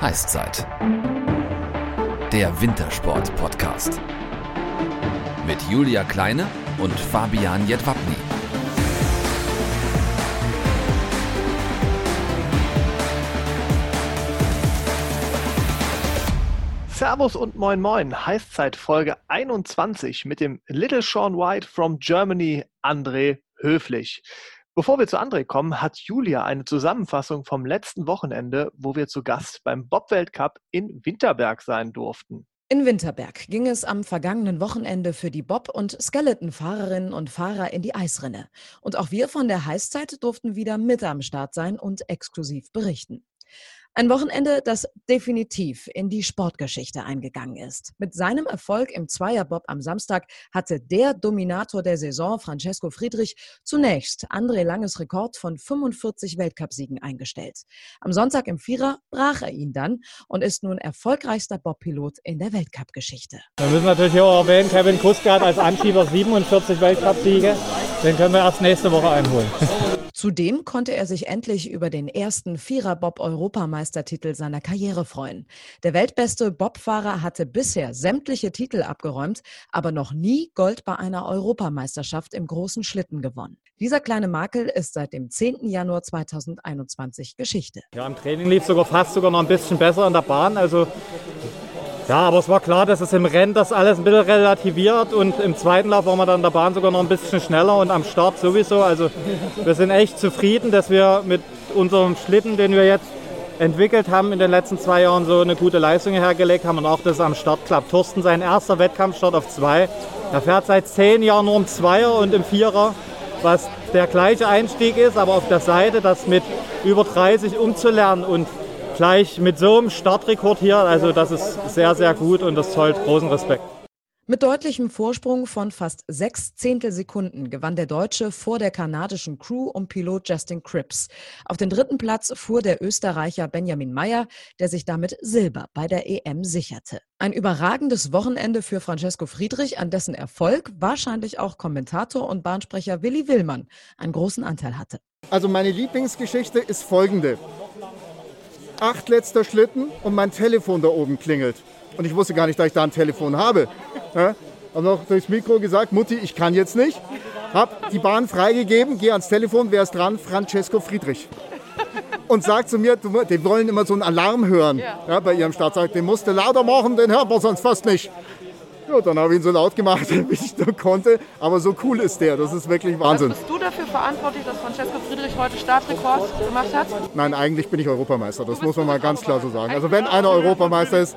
Heißzeit. Der Wintersport-Podcast. Mit Julia Kleine und Fabian Jedwabny. Servus und moin moin, Heißzeit Folge 21 mit dem Little Sean White from Germany, André Höflich. Bevor wir zu André kommen, hat Julia eine Zusammenfassung vom letzten Wochenende, wo wir zu Gast beim Bob-Weltcup in Winterberg sein durften. In Winterberg ging es am vergangenen Wochenende für die Bob- und Skeleton-Fahrerinnen und Fahrer in die Eisrinne. Und auch wir von der Heißzeit durften wieder mit am Start sein und exklusiv berichten. Ein Wochenende, das definitiv in die Sportgeschichte eingegangen ist. Mit seinem Erfolg im Zweierbob am Samstag hatte der Dominator der Saison, Francesco Friedrich, zunächst André Langes Rekord von 45 Weltcupsiegen eingestellt. Am Sonntag im Vierer brach er ihn dann und ist nun erfolgreichster Bobpilot in der Weltcup-Geschichte. Wir müssen natürlich auch erwähnen, Kevin Kuskart als Anschieber 47 Weltcupsiege. Den können wir erst nächste Woche einholen. Zudem konnte er sich endlich über den ersten Vierer-Bob-Europameistertitel seiner Karriere freuen. Der weltbeste Bobfahrer hatte bisher sämtliche Titel abgeräumt, aber noch nie Gold bei einer Europameisterschaft im großen Schlitten gewonnen. Dieser kleine Makel ist seit dem 10. Januar 2021 Geschichte. Ja, im Training lief sogar fast sogar noch ein bisschen besser in der Bahn. Also ja, aber es war klar, dass es im Rennen das alles ein bisschen relativiert und im zweiten Lauf waren wir dann in der Bahn sogar noch ein bisschen schneller und am Start sowieso. Also wir sind echt zufrieden, dass wir mit unserem Schlitten, den wir jetzt entwickelt haben, in den letzten zwei Jahren so eine gute Leistung hergelegt haben und auch, dass es am Start klappt. Thorsten, sein erster Wettkampfstart auf zwei. Er fährt seit zehn Jahren nur im Zweier und im Vierer, was der gleiche Einstieg ist, aber auf der Seite das mit über 30 umzulernen und gleich mit so einem Startrekord hier, also das ist sehr, sehr gut und das zollt großen Respekt. Mit deutlichem Vorsprung von fast sechs Zehntelsekunden gewann der Deutsche vor der kanadischen Crew um Pilot Justin Cripps. Auf den dritten Platz fuhr der Österreicher Benjamin Meyer, der sich damit Silber bei der EM sicherte. Ein überragendes Wochenende für Francesco Friedrich, an dessen Erfolg wahrscheinlich auch Kommentator und Bahnsprecher Willi Willmann einen großen Anteil hatte. Also meine Lieblingsgeschichte ist folgende acht letzter Schlitten und mein Telefon da oben klingelt. Und ich wusste gar nicht, dass ich da ein Telefon habe. Ja, habe noch durchs Mikro gesagt, Mutti, ich kann jetzt nicht. Hab die Bahn freigegeben, gehe ans Telefon, wer ist dran? Francesco Friedrich. Und sagt zu mir, die wollen immer so einen Alarm hören ja. ja bei ihrem Start. Sagt, den musst du lauter machen, den hört man sonst fast nicht. Ja, dann habe ich ihn so laut gemacht, wie ich nur konnte. Aber so cool ist der, das ist wirklich Wahnsinn. bist du dafür verantwortlich, dass Francesco Friedrich heute Startrekord gemacht hat? Nein, eigentlich bin ich Europameister, das muss man mal ganz klar so sagen. Also wenn einer Europameister ist,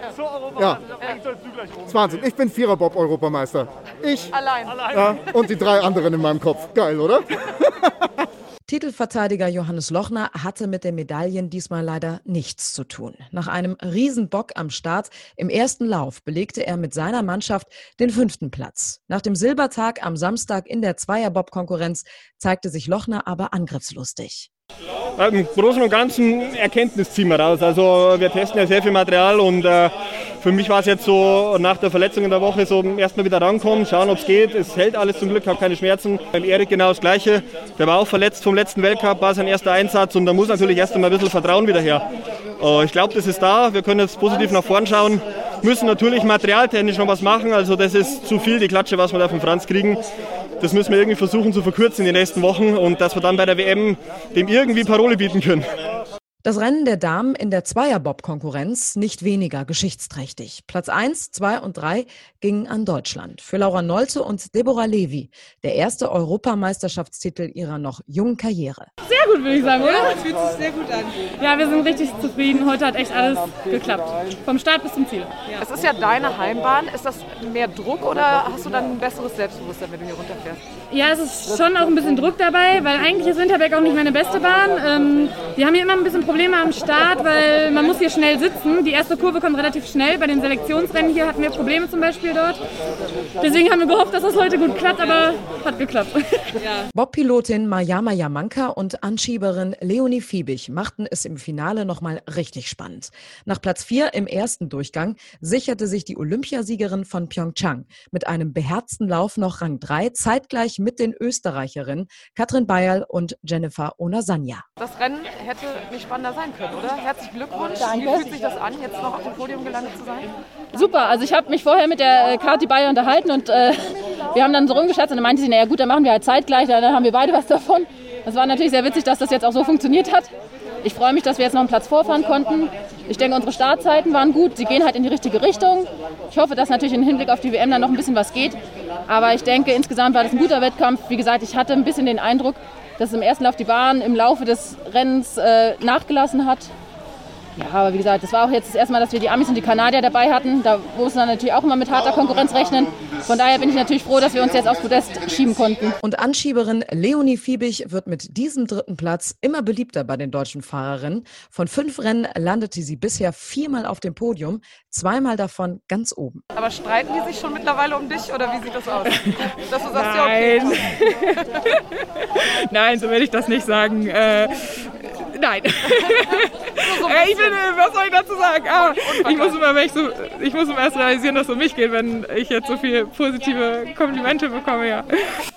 ja, das ist Wahnsinn. Ich bin Vierer-Bob-Europameister. Ich. Allein. Ja, und die drei anderen in meinem Kopf. Geil, oder? Titelverteidiger Johannes Lochner hatte mit den Medaillen diesmal leider nichts zu tun. Nach einem Riesenbock am Start im ersten Lauf belegte er mit seiner Mannschaft den fünften Platz. Nach dem Silbertag am Samstag in der Zweierbob-Konkurrenz zeigte sich Lochner aber angriffslustig. Im Großen und Ganzen Erkenntnis ziehen wir raus. Also wir testen ja sehr viel Material und äh, für mich war es jetzt so nach der Verletzung in der Woche so erstmal wieder rankommen, schauen, ob es geht. Es hält alles zum Glück, habe keine Schmerzen. Beim Erik genau das Gleiche. Der war auch verletzt vom letzten Weltcup, war sein erster Einsatz und da muss natürlich erst einmal ein bisschen Vertrauen wieder her. Äh, ich glaube, das ist da. Wir können jetzt positiv nach vorn schauen. Müssen natürlich materialtechnisch noch was machen. Also das ist zu viel, die Klatsche, was wir da von Franz kriegen. Das müssen wir irgendwie versuchen zu verkürzen in den nächsten Wochen und dass wir dann bei der WM dem irgendwie Parole bieten können. Das Rennen der Damen in der Zweierbob-Konkurrenz nicht weniger geschichtsträchtig. Platz 1, 2 und 3 gingen an Deutschland. Für Laura Nolte und Deborah Levy, der erste Europameisterschaftstitel ihrer noch jungen Karriere. Sehr gut, würde ich sagen, oder? Ja, fühlt sich sehr gut an. Ja, wir sind richtig zufrieden. Heute hat echt alles geklappt. Vom Start bis zum Ziel. Ja. Es ist ja deine Heimbahn. Ist das mehr Druck oder hast du dann ein besseres Selbstbewusstsein, wenn du hier runterfährst? Ja, es ist schon auch ein bisschen Druck dabei, weil eigentlich ist Winterberg auch nicht meine beste Bahn. Ähm, wir haben hier immer ein bisschen Probleme am Start, weil man muss hier schnell sitzen. Die erste Kurve kommt relativ schnell. Bei den Selektionsrennen hier hatten wir Probleme zum Beispiel dort. Deswegen haben wir gehofft, dass das heute gut klappt, aber hat geklappt. Ja. Bob-Pilotin Mayama Yamanka und Anschieberin Leonie Fiebig machten es im Finale nochmal richtig spannend. Nach Platz 4 im ersten Durchgang sicherte sich die Olympiasiegerin von Pyeongchang mit einem beherzten Lauf noch Rang 3 zeitgleich mit den Österreicherinnen Katrin Bayerl und Jennifer Onasanya. Das Rennen hätte nicht spannend miteinander sein können, oder? Herzlichen Glückwunsch. Danke. Wie fühlt sich das an, jetzt noch auf dem Podium gelandet zu sein? Super, also ich habe mich vorher mit der äh, Kati Bayer unterhalten und äh, wir haben dann so rumgeschätzt und dann meinte sie, naja gut, dann machen wir halt zeitgleich, dann haben wir beide was davon. Das war natürlich sehr witzig, dass das jetzt auch so funktioniert hat. Ich freue mich, dass wir jetzt noch einen Platz vorfahren konnten. Ich denke, unsere Startzeiten waren gut. Sie gehen halt in die richtige Richtung. Ich hoffe, dass natürlich im Hinblick auf die WM dann noch ein bisschen was geht. Aber ich denke, insgesamt war das ein guter Wettkampf. Wie gesagt, ich hatte ein bisschen den Eindruck, dass im ersten Lauf die Bahn im Laufe des Rennens äh, nachgelassen hat. Ja, aber wie gesagt, das war auch jetzt das erste Mal, dass wir die Amis und die Kanadier dabei hatten. Da muss man natürlich auch immer mit harter Konkurrenz rechnen. Von daher bin ich natürlich froh, dass wir uns jetzt aufs Podest schieben konnten. Und Anschieberin Leonie Fiebig wird mit diesem dritten Platz immer beliebter bei den deutschen Fahrerinnen. Von fünf Rennen landete sie bisher viermal auf dem Podium, zweimal davon ganz oben. Aber streiten die sich schon mittlerweile um dich oder wie sieht das aus? Dass du sagst, ja, okay. Nein. Nein, so will ich das nicht sagen. Äh, nein. Äh, ich bin, äh, was soll ich dazu sagen? Ah, ich, muss immer, wenn ich, so, ich muss immer erst realisieren, dass es um mich geht, wenn ich jetzt so viele positive Komplimente bekomme. Ja.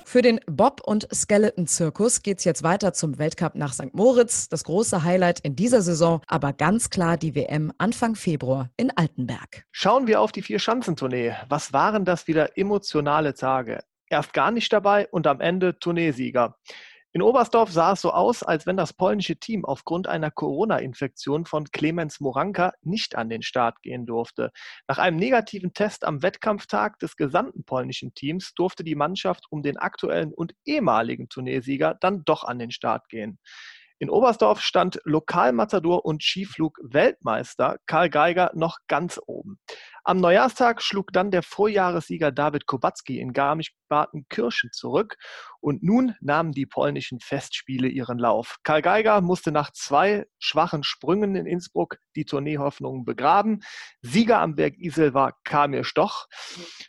Für den Bob- und Skeleton-Zirkus geht es jetzt weiter zum Weltcup nach St. Moritz. Das große Highlight in dieser Saison, aber ganz klar die WM Anfang Februar in Altenberg. Schauen wir auf die Vier-Schanzentournee. Was waren das wieder emotionale Tage? Erst gar nicht dabei und am Ende Tourneesieger. In Oberstdorf sah es so aus, als wenn das polnische Team aufgrund einer Corona-Infektion von Clemens Moranka nicht an den Start gehen durfte. Nach einem negativen Test am Wettkampftag des gesamten polnischen Teams durfte die Mannschaft um den aktuellen und ehemaligen Turniersieger dann doch an den Start gehen. In Oberstdorf stand Lokalmatador und Skiflug-Weltmeister Karl Geiger noch ganz oben. Am Neujahrstag schlug dann der Vorjahressieger David Kubacki in Garmisch-Partenkirchen zurück und nun nahmen die polnischen Festspiele ihren Lauf. Karl Geiger musste nach zwei schwachen Sprüngen in Innsbruck die Tourneehoffnungen begraben. Sieger am Berg Isel war Kamil Stoch.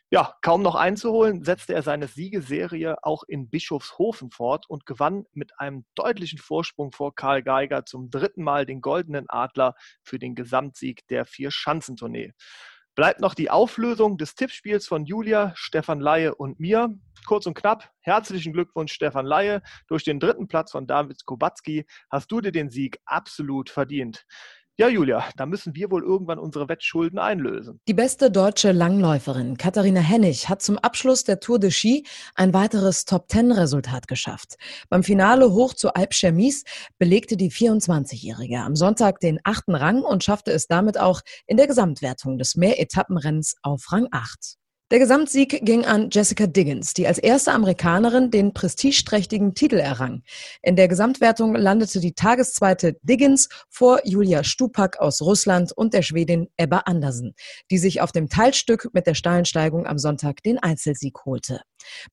Ja, kaum noch einzuholen, setzte er seine Siegeserie auch in Bischofshofen fort und gewann mit einem deutlichen Vorsprung vor Karl Geiger zum dritten Mal den Goldenen Adler für den Gesamtsieg der Vier-Schanzentournee. Bleibt noch die Auflösung des Tippspiels von Julia, Stefan Laie und mir. Kurz und knapp, herzlichen Glückwunsch, Stefan Laie. Durch den dritten Platz von David Kubacki hast du dir den Sieg absolut verdient. Ja, Julia, da müssen wir wohl irgendwann unsere Wettschulden einlösen. Die beste deutsche Langläuferin Katharina Hennig hat zum Abschluss der Tour de Ski ein weiteres Top-10-Resultat geschafft. Beim Finale hoch zu Alp Chemise belegte die 24-Jährige am Sonntag den achten Rang und schaffte es damit auch in der Gesamtwertung des Mehretappenrennens auf Rang 8. Der Gesamtsieg ging an Jessica Diggins, die als erste Amerikanerin den prestigeträchtigen Titel errang. In der Gesamtwertung landete die Tageszweite Diggins vor Julia Stupak aus Russland und der Schwedin Ebba Andersen, die sich auf dem Teilstück mit der Steilensteigung am Sonntag den Einzelsieg holte.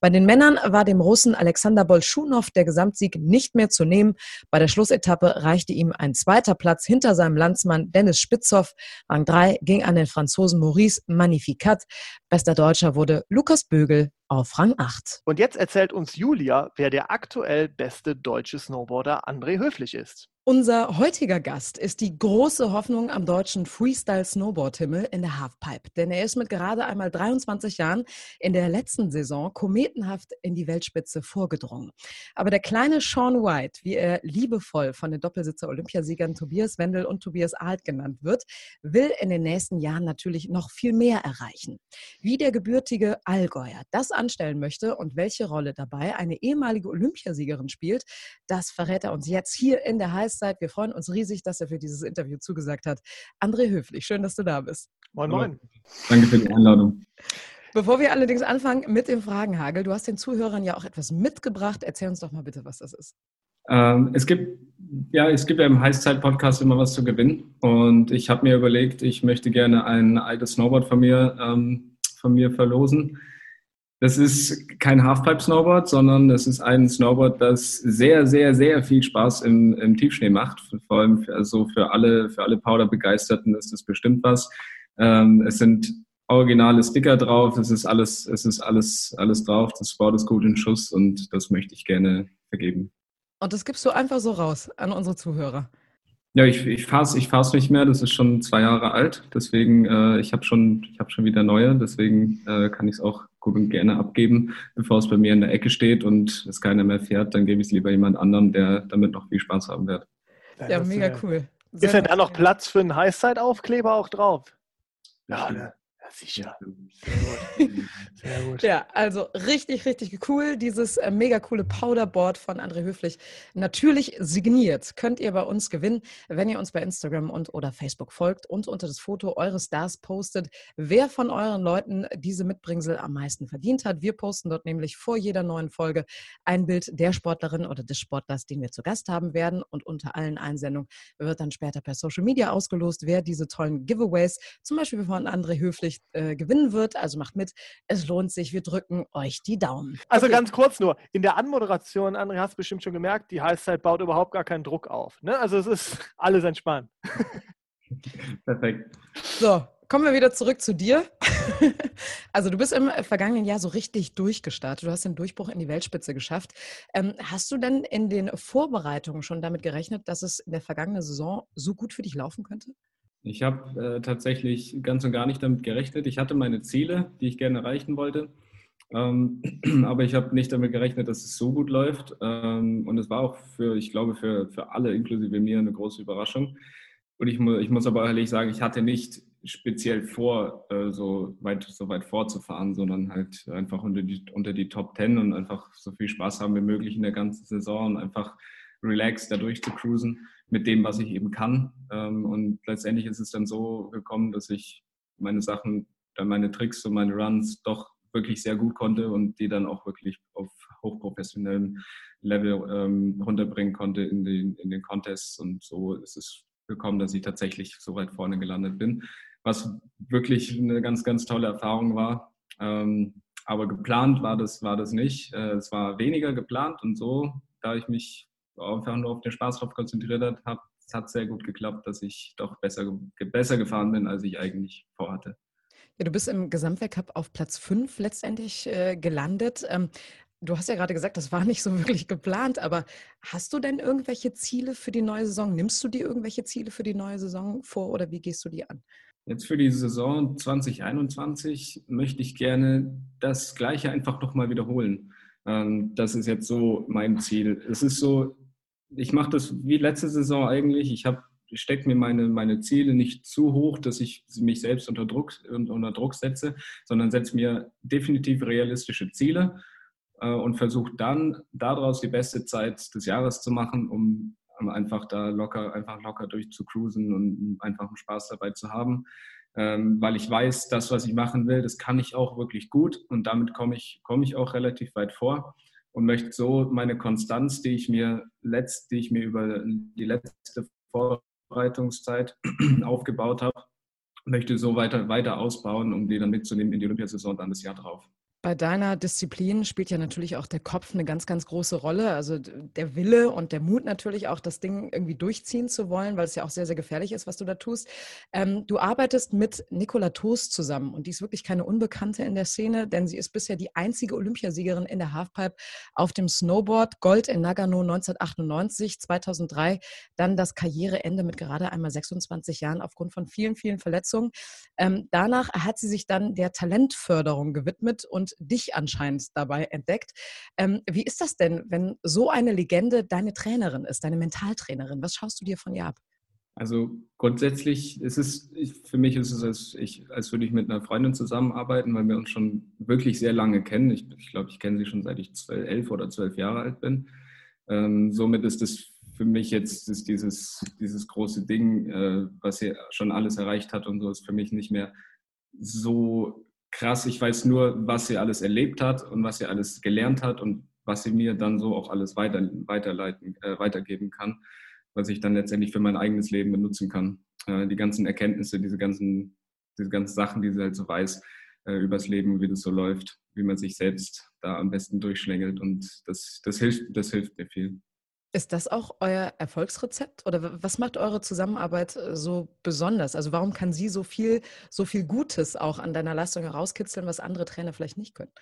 Bei den Männern war dem Russen Alexander Bolschunow der Gesamtsieg nicht mehr zu nehmen. Bei der Schlussetappe reichte ihm ein zweiter Platz hinter seinem Landsmann Dennis Spitzhoff. Rang 3 ging an den Franzosen Maurice Magnificat. Bester Deutscher wurde Lukas Bögel auf Rang 8. Und jetzt erzählt uns Julia, wer der aktuell beste deutsche Snowboarder André Höflich ist. Unser heutiger Gast ist die große Hoffnung am deutschen Freestyle-Snowboard-Himmel in der Halfpipe. Denn er ist mit gerade einmal 23 Jahren in der letzten Saison kometenhaft in die Weltspitze vorgedrungen. Aber der kleine Sean White, wie er liebevoll von den Doppelsitzer-Olympiasiegern Tobias Wendel und Tobias Alt genannt wird, will in den nächsten Jahren natürlich noch viel mehr erreichen. Wie der gebürtige Allgäuer das anstellen möchte und welche Rolle dabei eine ehemalige Olympiasiegerin spielt, das verrät er uns jetzt hier in der Heiß Eiszeit. Wir freuen uns riesig, dass er für dieses Interview zugesagt hat. André Höflich, schön, dass du da bist. Moin, moin. Danke für die Einladung. Bevor wir allerdings anfangen mit dem Fragenhagel, du hast den Zuhörern ja auch etwas mitgebracht. Erzähl uns doch mal bitte, was das ist. Ähm, es gibt ja, es gibt ja im Heißzeit-Podcast immer was zu gewinnen. Und ich habe mir überlegt, ich möchte gerne ein altes Snowboard von mir, ähm, von mir verlosen. Das ist kein Halfpipe-Snowboard, sondern das ist ein Snowboard, das sehr, sehr, sehr viel Spaß im, im Tiefschnee macht. Vor allem für, also für alle, für alle Powder-Begeisterten ist das bestimmt was. Ähm, es sind originale Sticker drauf, es ist alles, es ist alles, alles drauf. Das Board ist gut in Schuss und das möchte ich gerne vergeben. Und das gibst du einfach so raus an unsere Zuhörer. Ja, ich, ich fahre es ich fahr's nicht mehr. Das ist schon zwei Jahre alt. Deswegen, äh, ich habe schon, hab schon wieder neue. Deswegen äh, kann ich es auch gut und gerne abgeben. Bevor es bei mir in der Ecke steht und es keiner mehr fährt, dann gebe ich es lieber jemand anderem, der damit noch viel Spaß haben wird. Ja, mega cool. Sehr ist denn da noch Platz für einen Highside-Aufkleber auch drauf? Ja, ne? Sicher. Sehr gut. Sehr gut. Ja, also richtig, richtig cool. Dieses äh, mega coole Powderboard von André Höflich. Natürlich signiert. Könnt ihr bei uns gewinnen, wenn ihr uns bei Instagram und oder Facebook folgt und unter das Foto eures Stars postet, wer von euren Leuten diese Mitbringsel am meisten verdient hat. Wir posten dort nämlich vor jeder neuen Folge ein Bild der Sportlerin oder des Sportlers, den wir zu Gast haben werden. Und unter allen Einsendungen wird dann später per Social Media ausgelost, wer diese tollen Giveaways, zum Beispiel von André Höflich, äh, gewinnen wird. Also macht mit. Es lohnt sich. Wir drücken euch die Daumen. Also okay. ganz kurz nur. In der Anmoderation, André, hast du bestimmt schon gemerkt, die Heißzeit baut überhaupt gar keinen Druck auf. Ne? Also es ist alles entspannt. Perfekt. So, kommen wir wieder zurück zu dir. also du bist im vergangenen Jahr so richtig durchgestartet. Du hast den Durchbruch in die Weltspitze geschafft. Ähm, hast du denn in den Vorbereitungen schon damit gerechnet, dass es in der vergangenen Saison so gut für dich laufen könnte? Ich habe äh, tatsächlich ganz und gar nicht damit gerechnet. Ich hatte meine Ziele, die ich gerne erreichen wollte. Ähm, aber ich habe nicht damit gerechnet, dass es so gut läuft. Ähm, und es war auch für, ich glaube, für, für alle, inklusive mir, eine große Überraschung. Und ich, mu ich muss aber ehrlich sagen, ich hatte nicht speziell vor, äh, so, weit, so weit vorzufahren, sondern halt einfach unter die, unter die Top Ten und einfach so viel Spaß haben wie möglich in der ganzen Saison und einfach relaxed da durch zu cruisen mit dem, was ich eben kann. Ähm, und letztendlich ist es dann so gekommen, dass ich meine Sachen, dann meine Tricks und meine Runs doch wirklich sehr gut konnte und die dann auch wirklich auf hochprofessionellem Level ähm, runterbringen konnte in den, in den Contests. Und so ist es gekommen, dass ich tatsächlich so weit vorne gelandet bin, was wirklich eine ganz, ganz tolle Erfahrung war. Ähm, aber geplant war das, war das nicht. Äh, es war weniger geplant und so, da ich mich einfach nur auf den Spaß drauf konzentriert habe, es hat sehr gut geklappt, dass ich doch besser, besser gefahren bin, als ich eigentlich vorhatte. Ja, du bist im Gesamtweltcup auf Platz 5 letztendlich äh, gelandet. Ähm, du hast ja gerade gesagt, das war nicht so wirklich geplant, aber hast du denn irgendwelche Ziele für die neue Saison? Nimmst du dir irgendwelche Ziele für die neue Saison vor oder wie gehst du die an? Jetzt für die Saison 2021 möchte ich gerne das Gleiche einfach nochmal wiederholen. Ähm, das ist jetzt so mein Ziel. Es ist so, ich mache das wie letzte Saison eigentlich. Ich stecke mir meine, meine Ziele nicht zu hoch, dass ich mich selbst unter Druck, unter Druck setze, sondern setze mir definitiv realistische Ziele äh, und versuche dann daraus die beste Zeit des Jahres zu machen, um einfach da locker, einfach locker durchzucruisen und einfach Spaß dabei zu haben. Ähm, weil ich weiß, das, was ich machen will, das kann ich auch wirklich gut und damit komme ich, komme ich auch relativ weit vor und möchte so meine Konstanz, die ich mir letzt, die ich mir über die letzte Vorbereitungszeit aufgebaut habe, möchte so weiter, weiter ausbauen, um die dann mitzunehmen in die Olympiasaison dann das Jahr drauf. Bei deiner Disziplin spielt ja natürlich auch der Kopf eine ganz, ganz große Rolle. Also der Wille und der Mut natürlich auch, das Ding irgendwie durchziehen zu wollen, weil es ja auch sehr, sehr gefährlich ist, was du da tust. Ähm, du arbeitest mit Nicola Toast zusammen und die ist wirklich keine Unbekannte in der Szene, denn sie ist bisher die einzige Olympiasiegerin in der Halfpipe auf dem Snowboard. Gold in Nagano 1998, 2003 dann das Karriereende mit gerade einmal 26 Jahren aufgrund von vielen, vielen Verletzungen. Ähm, danach hat sie sich dann der Talentförderung gewidmet und dich anscheinend dabei entdeckt. Ähm, wie ist das denn, wenn so eine Legende deine Trainerin ist, deine Mentaltrainerin? Was schaust du dir von ihr ab? Also grundsätzlich ist es, für mich ist es, als, ich, als würde ich mit einer Freundin zusammenarbeiten, weil wir uns schon wirklich sehr lange kennen. Ich, ich glaube, ich kenne sie schon seit ich zwölf, elf oder zwölf Jahre alt bin. Ähm, somit ist es für mich jetzt ist dieses, dieses große Ding, äh, was sie schon alles erreicht hat und so, ist für mich nicht mehr so krass. Ich weiß nur, was sie alles erlebt hat und was sie alles gelernt hat und was sie mir dann so auch alles weiter, weiterleiten, äh, weitergeben kann, was ich dann letztendlich für mein eigenes Leben benutzen kann. Äh, die ganzen Erkenntnisse, diese ganzen, diese ganzen Sachen, die sie halt so weiß äh, übers Leben, wie das so läuft, wie man sich selbst da am besten durchschlängelt und das, das hilft, das hilft mir viel. Ist das auch euer Erfolgsrezept oder was macht eure Zusammenarbeit äh, so besonders? Also warum kann sie so viel, so viel Gutes auch an deiner Leistung herauskitzeln, was andere Trainer vielleicht nicht können?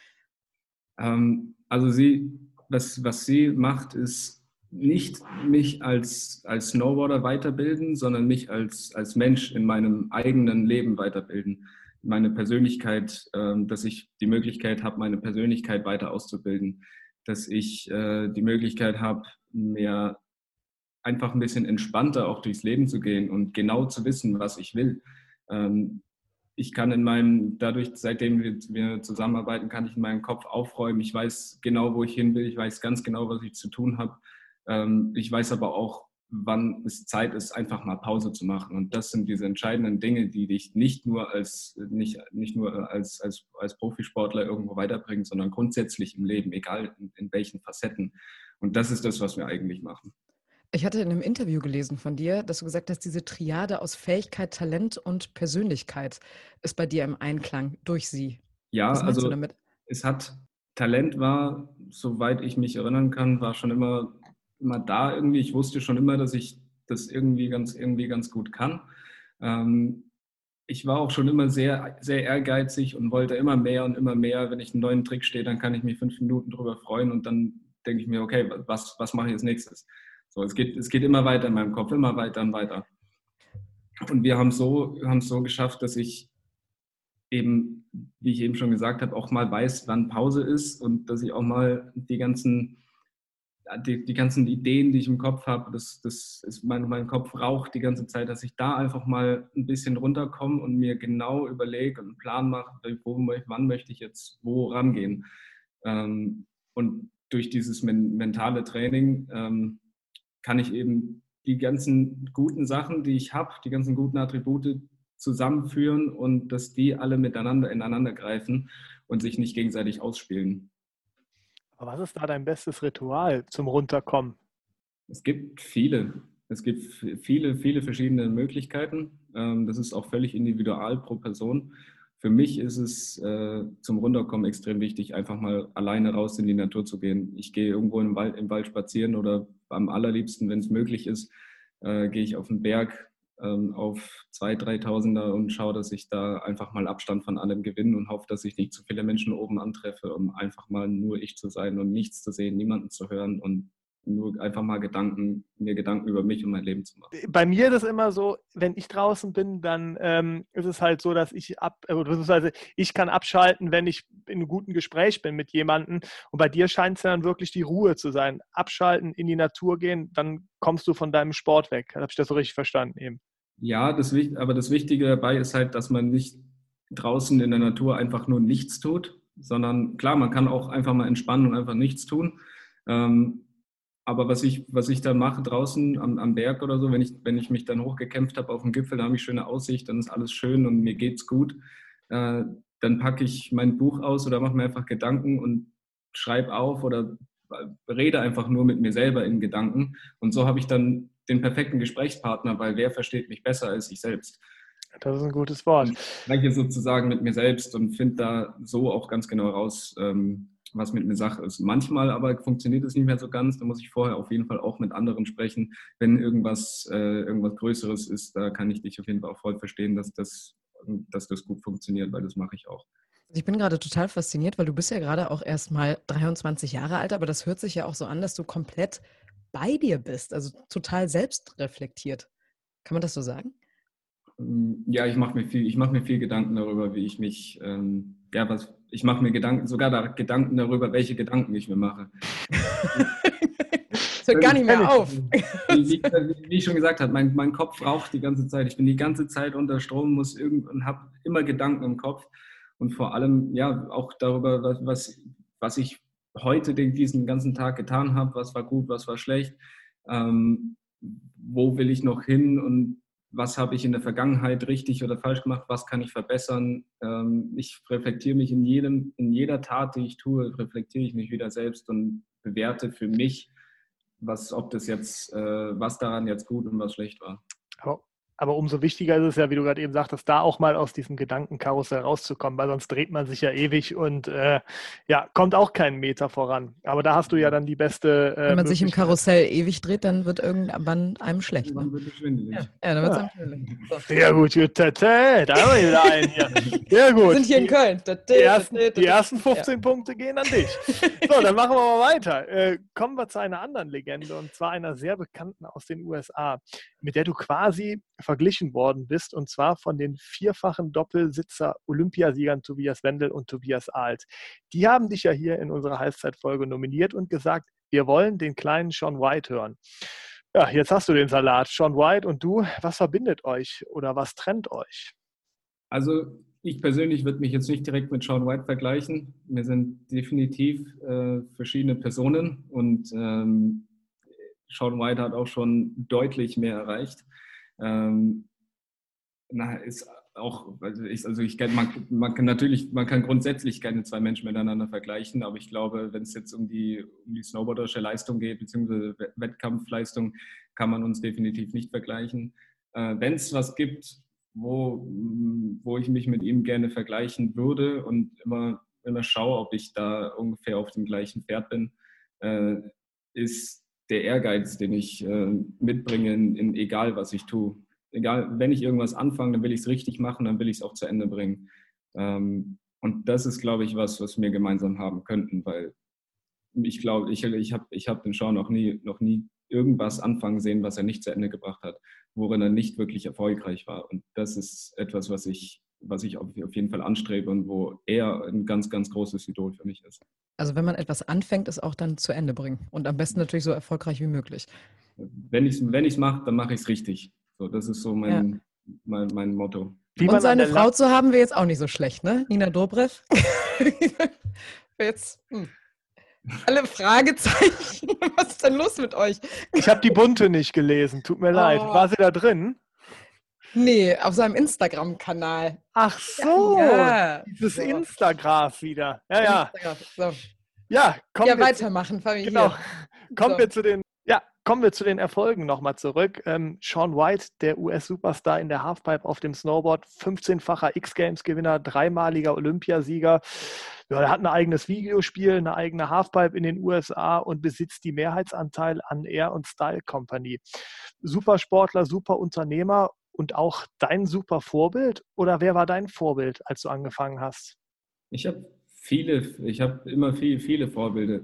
Ähm, also sie, was, was sie macht, ist nicht mich als, als Snowboarder weiterbilden, sondern mich als, als Mensch in meinem eigenen Leben weiterbilden. Meine Persönlichkeit, ähm, dass ich die Möglichkeit habe, meine Persönlichkeit weiter auszubilden dass ich äh, die Möglichkeit habe, mehr einfach ein bisschen entspannter auch durchs Leben zu gehen und genau zu wissen, was ich will. Ähm, ich kann in meinem, dadurch, seitdem wir, zusammenarbeiten, kann ich in meinem Kopf aufräumen. Ich weiß genau, wo ich hin will. Ich weiß ganz genau, was ich zu tun habe. Ähm, ich weiß aber auch, wann es Zeit ist, einfach mal Pause zu machen. Und das sind diese entscheidenden Dinge, die dich nicht nur als, nicht, nicht nur als, als, als Profisportler irgendwo weiterbringen, sondern grundsätzlich im Leben, egal in, in welchen Facetten. Und das ist das, was wir eigentlich machen. Ich hatte in einem Interview gelesen von dir, dass du gesagt hast, diese Triade aus Fähigkeit, Talent und Persönlichkeit ist bei dir im Einklang durch sie. Ja, also es hat Talent war, soweit ich mich erinnern kann, war schon immer, immer da irgendwie. Ich wusste schon immer, dass ich das irgendwie ganz, irgendwie ganz gut kann. Ähm, ich war auch schon immer sehr, sehr ehrgeizig und wollte immer mehr und immer mehr. Wenn ich einen neuen Trick stehe, dann kann ich mich fünf Minuten drüber freuen und dann denke ich mir, okay, was, was mache ich als nächstes? So, es geht, es geht immer weiter in meinem Kopf, immer weiter und weiter. Und wir haben so, haben es so geschafft, dass ich eben, wie ich eben schon gesagt habe, auch mal weiß, wann Pause ist und dass ich auch mal die ganzen, die, die ganzen Ideen, die ich im Kopf habe, das, das ist mein, mein Kopf raucht die ganze Zeit, dass ich da einfach mal ein bisschen runterkomme und mir genau überlege und einen Plan mache, wo, wann möchte ich jetzt wo rangehen. Ähm, und durch dieses mentale Training ähm, kann ich eben die ganzen guten Sachen, die ich habe, die ganzen guten Attribute zusammenführen und dass die alle miteinander ineinander greifen und sich nicht gegenseitig ausspielen. Aber was ist da dein bestes Ritual zum Runterkommen? Es gibt viele. Es gibt viele, viele verschiedene Möglichkeiten. Ähm, das ist auch völlig individual pro Person. Für mich ist es äh, zum Runterkommen extrem wichtig, einfach mal alleine raus in die Natur zu gehen. Ich gehe irgendwo im Wald, im Wald spazieren oder am allerliebsten, wenn es möglich ist, äh, gehe ich auf den Berg ähm, auf 2.000, 3.000er und schaue, dass ich da einfach mal Abstand von allem gewinne und hoffe, dass ich nicht zu viele Menschen oben antreffe, um einfach mal nur ich zu sein und nichts zu sehen, niemanden zu hören und nur einfach mal Gedanken, mir Gedanken über mich und mein Leben zu machen. Bei mir ist es immer so, wenn ich draußen bin, dann ähm, ist es halt so, dass ich ab, äh, beziehungsweise ich kann abschalten, wenn ich in einem guten Gespräch bin mit jemandem. Und bei dir scheint es dann wirklich die Ruhe zu sein. Abschalten, in die Natur gehen, dann kommst du von deinem Sport weg. Habe ich das so richtig verstanden eben? Ja, das, aber das Wichtige dabei ist halt, dass man nicht draußen in der Natur einfach nur nichts tut, sondern klar, man kann auch einfach mal entspannen und einfach nichts tun. Ähm, aber was ich, was ich dann mache draußen am, am Berg oder so, wenn ich, wenn ich mich dann hochgekämpft habe auf dem Gipfel, da habe ich schöne Aussicht, dann ist alles schön und mir geht's gut. Äh, dann packe ich mein Buch aus oder mache mir einfach Gedanken und schreibe auf oder rede einfach nur mit mir selber in Gedanken. Und so habe ich dann den perfekten Gesprächspartner, weil wer versteht mich besser als ich selbst. Das ist ein gutes Wort. Ich spreche sozusagen mit mir selbst und finde da so auch ganz genau raus, ähm, was mit einer Sache ist. Manchmal aber funktioniert es nicht mehr so ganz. Da muss ich vorher auf jeden Fall auch mit anderen sprechen. Wenn irgendwas, äh, irgendwas Größeres ist, da kann ich dich auf jeden Fall auch voll verstehen, dass das, dass das gut funktioniert, weil das mache ich auch. Also ich bin gerade total fasziniert, weil du bist ja gerade auch erst mal 23 Jahre alt, aber das hört sich ja auch so an, dass du komplett bei dir bist, also total selbstreflektiert. Kann man das so sagen? Mm, ja, ich mache mir viel, ich mache mir viel Gedanken darüber, wie ich mich, ähm, ja, was, ich mache mir Gedanken, sogar da Gedanken darüber, welche Gedanken ich mir mache. das hört gar nicht mehr auf. Wie, wie, wie ich schon gesagt habe, mein, mein Kopf raucht die ganze Zeit. Ich bin die ganze Zeit unter Strom, muss irgend und habe immer Gedanken im Kopf und vor allem ja auch darüber, was, was, was ich heute den, diesen ganzen Tag getan habe, was war gut, was war schlecht, ähm, wo will ich noch hin und was habe ich in der Vergangenheit richtig oder falsch gemacht, was kann ich verbessern. Ähm, ich reflektiere mich in, jedem, in jeder Tat, die ich tue, reflektiere ich mich wieder selbst und bewerte für mich, was, ob das jetzt, äh, was daran jetzt gut und was schlecht war. Aber umso wichtiger ist es ja, wie du gerade eben sagtest, da auch mal aus diesem Gedankenkarussell rauszukommen, weil sonst dreht man sich ja ewig und äh, ja, kommt auch keinen Meter voran. Aber da hast du ja dann die beste. Äh, Wenn man sich im Karussell ewig dreht, dann wird irgendwann einem schlecht. Ne? Dann wird es schwindelig. Ja, ja, dann wird es ja. einem schwindelig. So. Sehr gut, da haben wir wieder einen hier. Sehr gut. Wir sind hier in Köln. Die ersten, die ersten 15 ja. Punkte gehen an dich. So, dann machen wir mal weiter. Äh, kommen wir zu einer anderen Legende und zwar einer sehr bekannten aus den USA, mit der du quasi verglichen worden bist, und zwar von den vierfachen Doppelsitzer Olympiasiegern Tobias Wendel und Tobias Ahlt. Die haben dich ja hier in unserer Halbzeitfolge nominiert und gesagt, wir wollen den kleinen Sean White hören. Ja, jetzt hast du den Salat. Sean White und du, was verbindet euch oder was trennt euch? Also ich persönlich würde mich jetzt nicht direkt mit Sean White vergleichen. Wir sind definitiv äh, verschiedene Personen und ähm, Sean White hat auch schon deutlich mehr erreicht. Ähm, na, ist auch, also ich, also ich man, man kann natürlich, man kann grundsätzlich keine zwei Menschen miteinander vergleichen, aber ich glaube, wenn es jetzt um die, um die snowboarderische Leistung geht, beziehungsweise Wettkampfleistung, kann man uns definitiv nicht vergleichen. Äh, wenn es was gibt, wo, wo ich mich mit ihm gerne vergleichen würde und immer, immer schaue, ob ich da ungefähr auf dem gleichen Pferd bin, äh, ist der Ehrgeiz, den ich äh, mitbringe, in, in egal was ich tue egal, wenn ich irgendwas anfange, dann will ich es richtig machen, dann will ich es auch zu Ende bringen. Ähm, und das ist, glaube ich, was, was wir gemeinsam haben könnten, weil ich glaube, ich, ich habe ich hab den Sean noch nie, noch nie irgendwas anfangen sehen, was er nicht zu Ende gebracht hat, worin er nicht wirklich erfolgreich war. Und das ist etwas, was ich, was ich auf jeden Fall anstrebe und wo er ein ganz, ganz großes Idol für mich ist. Also wenn man etwas anfängt, es auch dann zu Ende bringen und am besten natürlich so erfolgreich wie möglich. Wenn ich es wenn mache, dann mache ich es richtig. So, das ist so mein, ja. mein, mein Motto. Wie und seine Frau zu haben, wäre jetzt auch nicht so schlecht, ne? Nina Dobrev. jetzt. Hm. Alle Fragezeichen. Was ist denn los mit euch? Ich habe die bunte nicht gelesen. Tut mir oh. leid. War sie da drin? Nee, auf seinem Instagram-Kanal. Ach so, ja. dieses so. Instagram wieder. Ja, ja. So. Ja, kommen ja, weitermachen, Familie. Genau. Kommen so. wir zu den Kommen wir zu den Erfolgen nochmal zurück. Ähm, Sean White, der US-Superstar in der Halfpipe auf dem Snowboard, 15-facher X-Games-Gewinner, dreimaliger Olympiasieger. Ja, er hat ein eigenes Videospiel, eine eigene Halfpipe in den USA und besitzt die Mehrheitsanteil an Air und Style Company. Supersportler, super Unternehmer und auch dein super Vorbild? Oder wer war dein Vorbild, als du angefangen hast? Ich habe viele, ich habe immer viel, viele Vorbilder,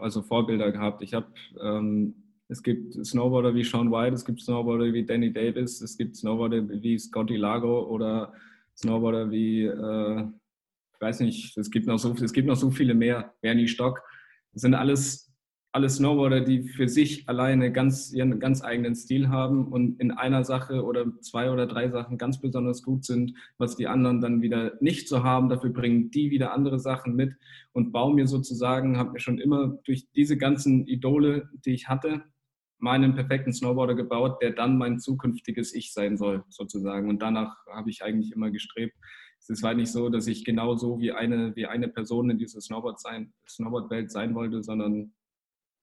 also Vorbilder gehabt. Ich habe ähm, es gibt Snowboarder wie Sean White, es gibt Snowboarder wie Danny Davis, es gibt Snowboarder wie Scotty Lago oder Snowboarder wie, äh, ich weiß nicht, es gibt, noch so, es gibt noch so viele mehr, Bernie Stock. Das sind alles, alles Snowboarder, die für sich alleine ganz, ihren ganz eigenen Stil haben und in einer Sache oder zwei oder drei Sachen ganz besonders gut sind, was die anderen dann wieder nicht so haben. Dafür bringen die wieder andere Sachen mit und baue mir sozusagen, habe mir schon immer durch diese ganzen Idole, die ich hatte, meinen perfekten Snowboarder gebaut, der dann mein zukünftiges Ich sein soll, sozusagen. Und danach habe ich eigentlich immer gestrebt. Es ist halt nicht so, dass ich genau so wie eine, wie eine Person in dieser Snowboard sein, Snowboard-Welt sein wollte, sondern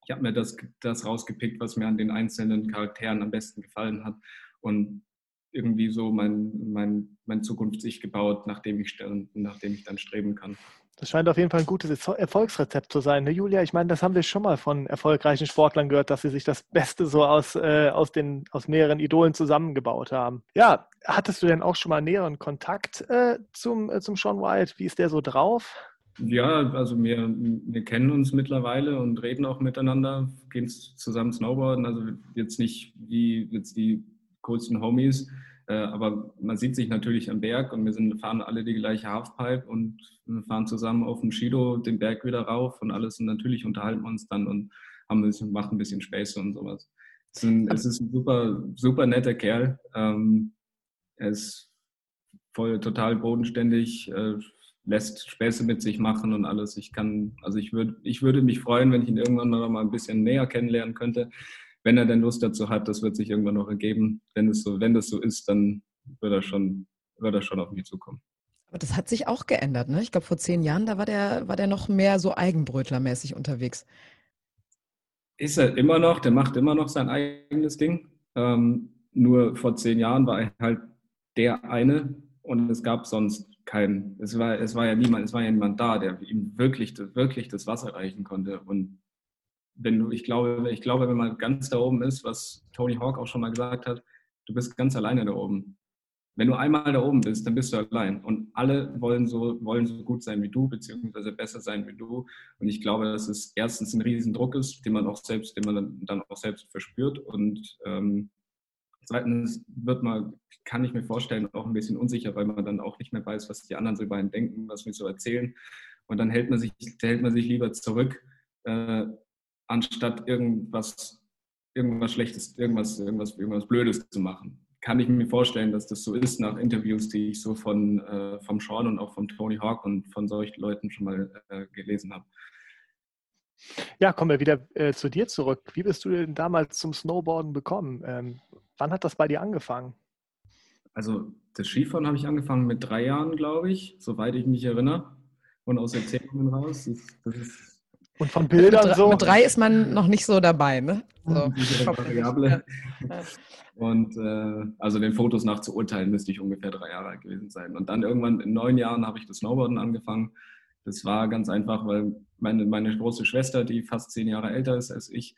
ich habe mir das, das rausgepickt, was mir an den einzelnen Charakteren am besten gefallen hat. Und irgendwie so mein, mein, mein Zukunfts-Ich gebaut, nachdem ich, nachdem ich dann streben kann. Das scheint auf jeden Fall ein gutes Erfolgsrezept zu sein, ne, Julia? Ich meine, das haben wir schon mal von erfolgreichen Sportlern gehört, dass sie sich das Beste so aus, äh, aus, den, aus mehreren Idolen zusammengebaut haben. Ja, hattest du denn auch schon mal näheren Kontakt äh, zum, äh, zum Sean White? Wie ist der so drauf? Ja, also wir, wir kennen uns mittlerweile und reden auch miteinander, gehen zusammen Snowboarden. Also jetzt nicht wie jetzt die coolsten Homies, äh, aber man sieht sich natürlich am Berg und wir sind, fahren alle die gleiche Halfpipe und fahren zusammen auf dem Shido den Berg wieder rauf und alles. Und natürlich unterhalten wir uns dann und haben ein bisschen, machen ein bisschen Späße und sowas. Es ist ein, es ist ein super, super netter Kerl. Ähm, er ist voll total bodenständig, äh, lässt Späße mit sich machen und alles. Ich kann, also ich würde, ich würde mich freuen, wenn ich ihn irgendwann noch mal ein bisschen näher kennenlernen könnte wenn er denn Lust dazu hat, das wird sich irgendwann noch ergeben. Wenn es so, wenn das so ist, dann wird er schon, wird er schon auf mich zukommen. Aber das hat sich auch geändert, ne? Ich glaube, vor zehn Jahren, da war der, war der noch mehr so Eigenbrötlermäßig unterwegs. Ist er immer noch, der macht immer noch sein eigenes Ding. Ähm, nur vor zehn Jahren war er halt der eine und es gab sonst keinen. Es war, es war ja niemand, es war ja niemand da, der ihm wirklich, wirklich das Wasser reichen konnte. Und wenn du, ich glaube, ich glaube, wenn man ganz da oben ist, was Tony Hawk auch schon mal gesagt hat, du bist ganz alleine da oben. Wenn du einmal da oben bist, dann bist du allein. Und alle wollen so, wollen so gut sein wie du, beziehungsweise besser sein wie du. Und ich glaube, dass es erstens ein Riesendruck ist, den man auch selbst, den man dann auch selbst verspürt. Und ähm, zweitens wird man, kann ich mir vorstellen, auch ein bisschen unsicher, weil man dann auch nicht mehr weiß, was die anderen so über einen denken, was mir so erzählen. Und dann hält man sich, hält man sich lieber zurück, äh, anstatt irgendwas irgendwas Schlechtes, irgendwas, irgendwas, irgendwas Blödes zu machen. Kann ich mir vorstellen, dass das so ist nach Interviews, die ich so von äh, vom Sean und auch von Tony Hawk und von solchen Leuten schon mal äh, gelesen habe. Ja, kommen wir wieder äh, zu dir zurück. Wie bist du denn damals zum Snowboarden bekommen? Ähm, wann hat das bei dir angefangen? Also das Skifahren habe ich angefangen mit drei Jahren, glaube ich, soweit ich mich erinnere. Und aus Erzählungen raus. Das, das ist und von Bildern mit, so. Mit drei ist man noch nicht so dabei, ne? So. Variable. Und äh, also den Fotos nach zu urteilen, müsste ich ungefähr drei Jahre alt gewesen sein. Und dann irgendwann in neun Jahren habe ich das Snowboarden angefangen. Das war ganz einfach, weil meine, meine große Schwester, die fast zehn Jahre älter ist als ich,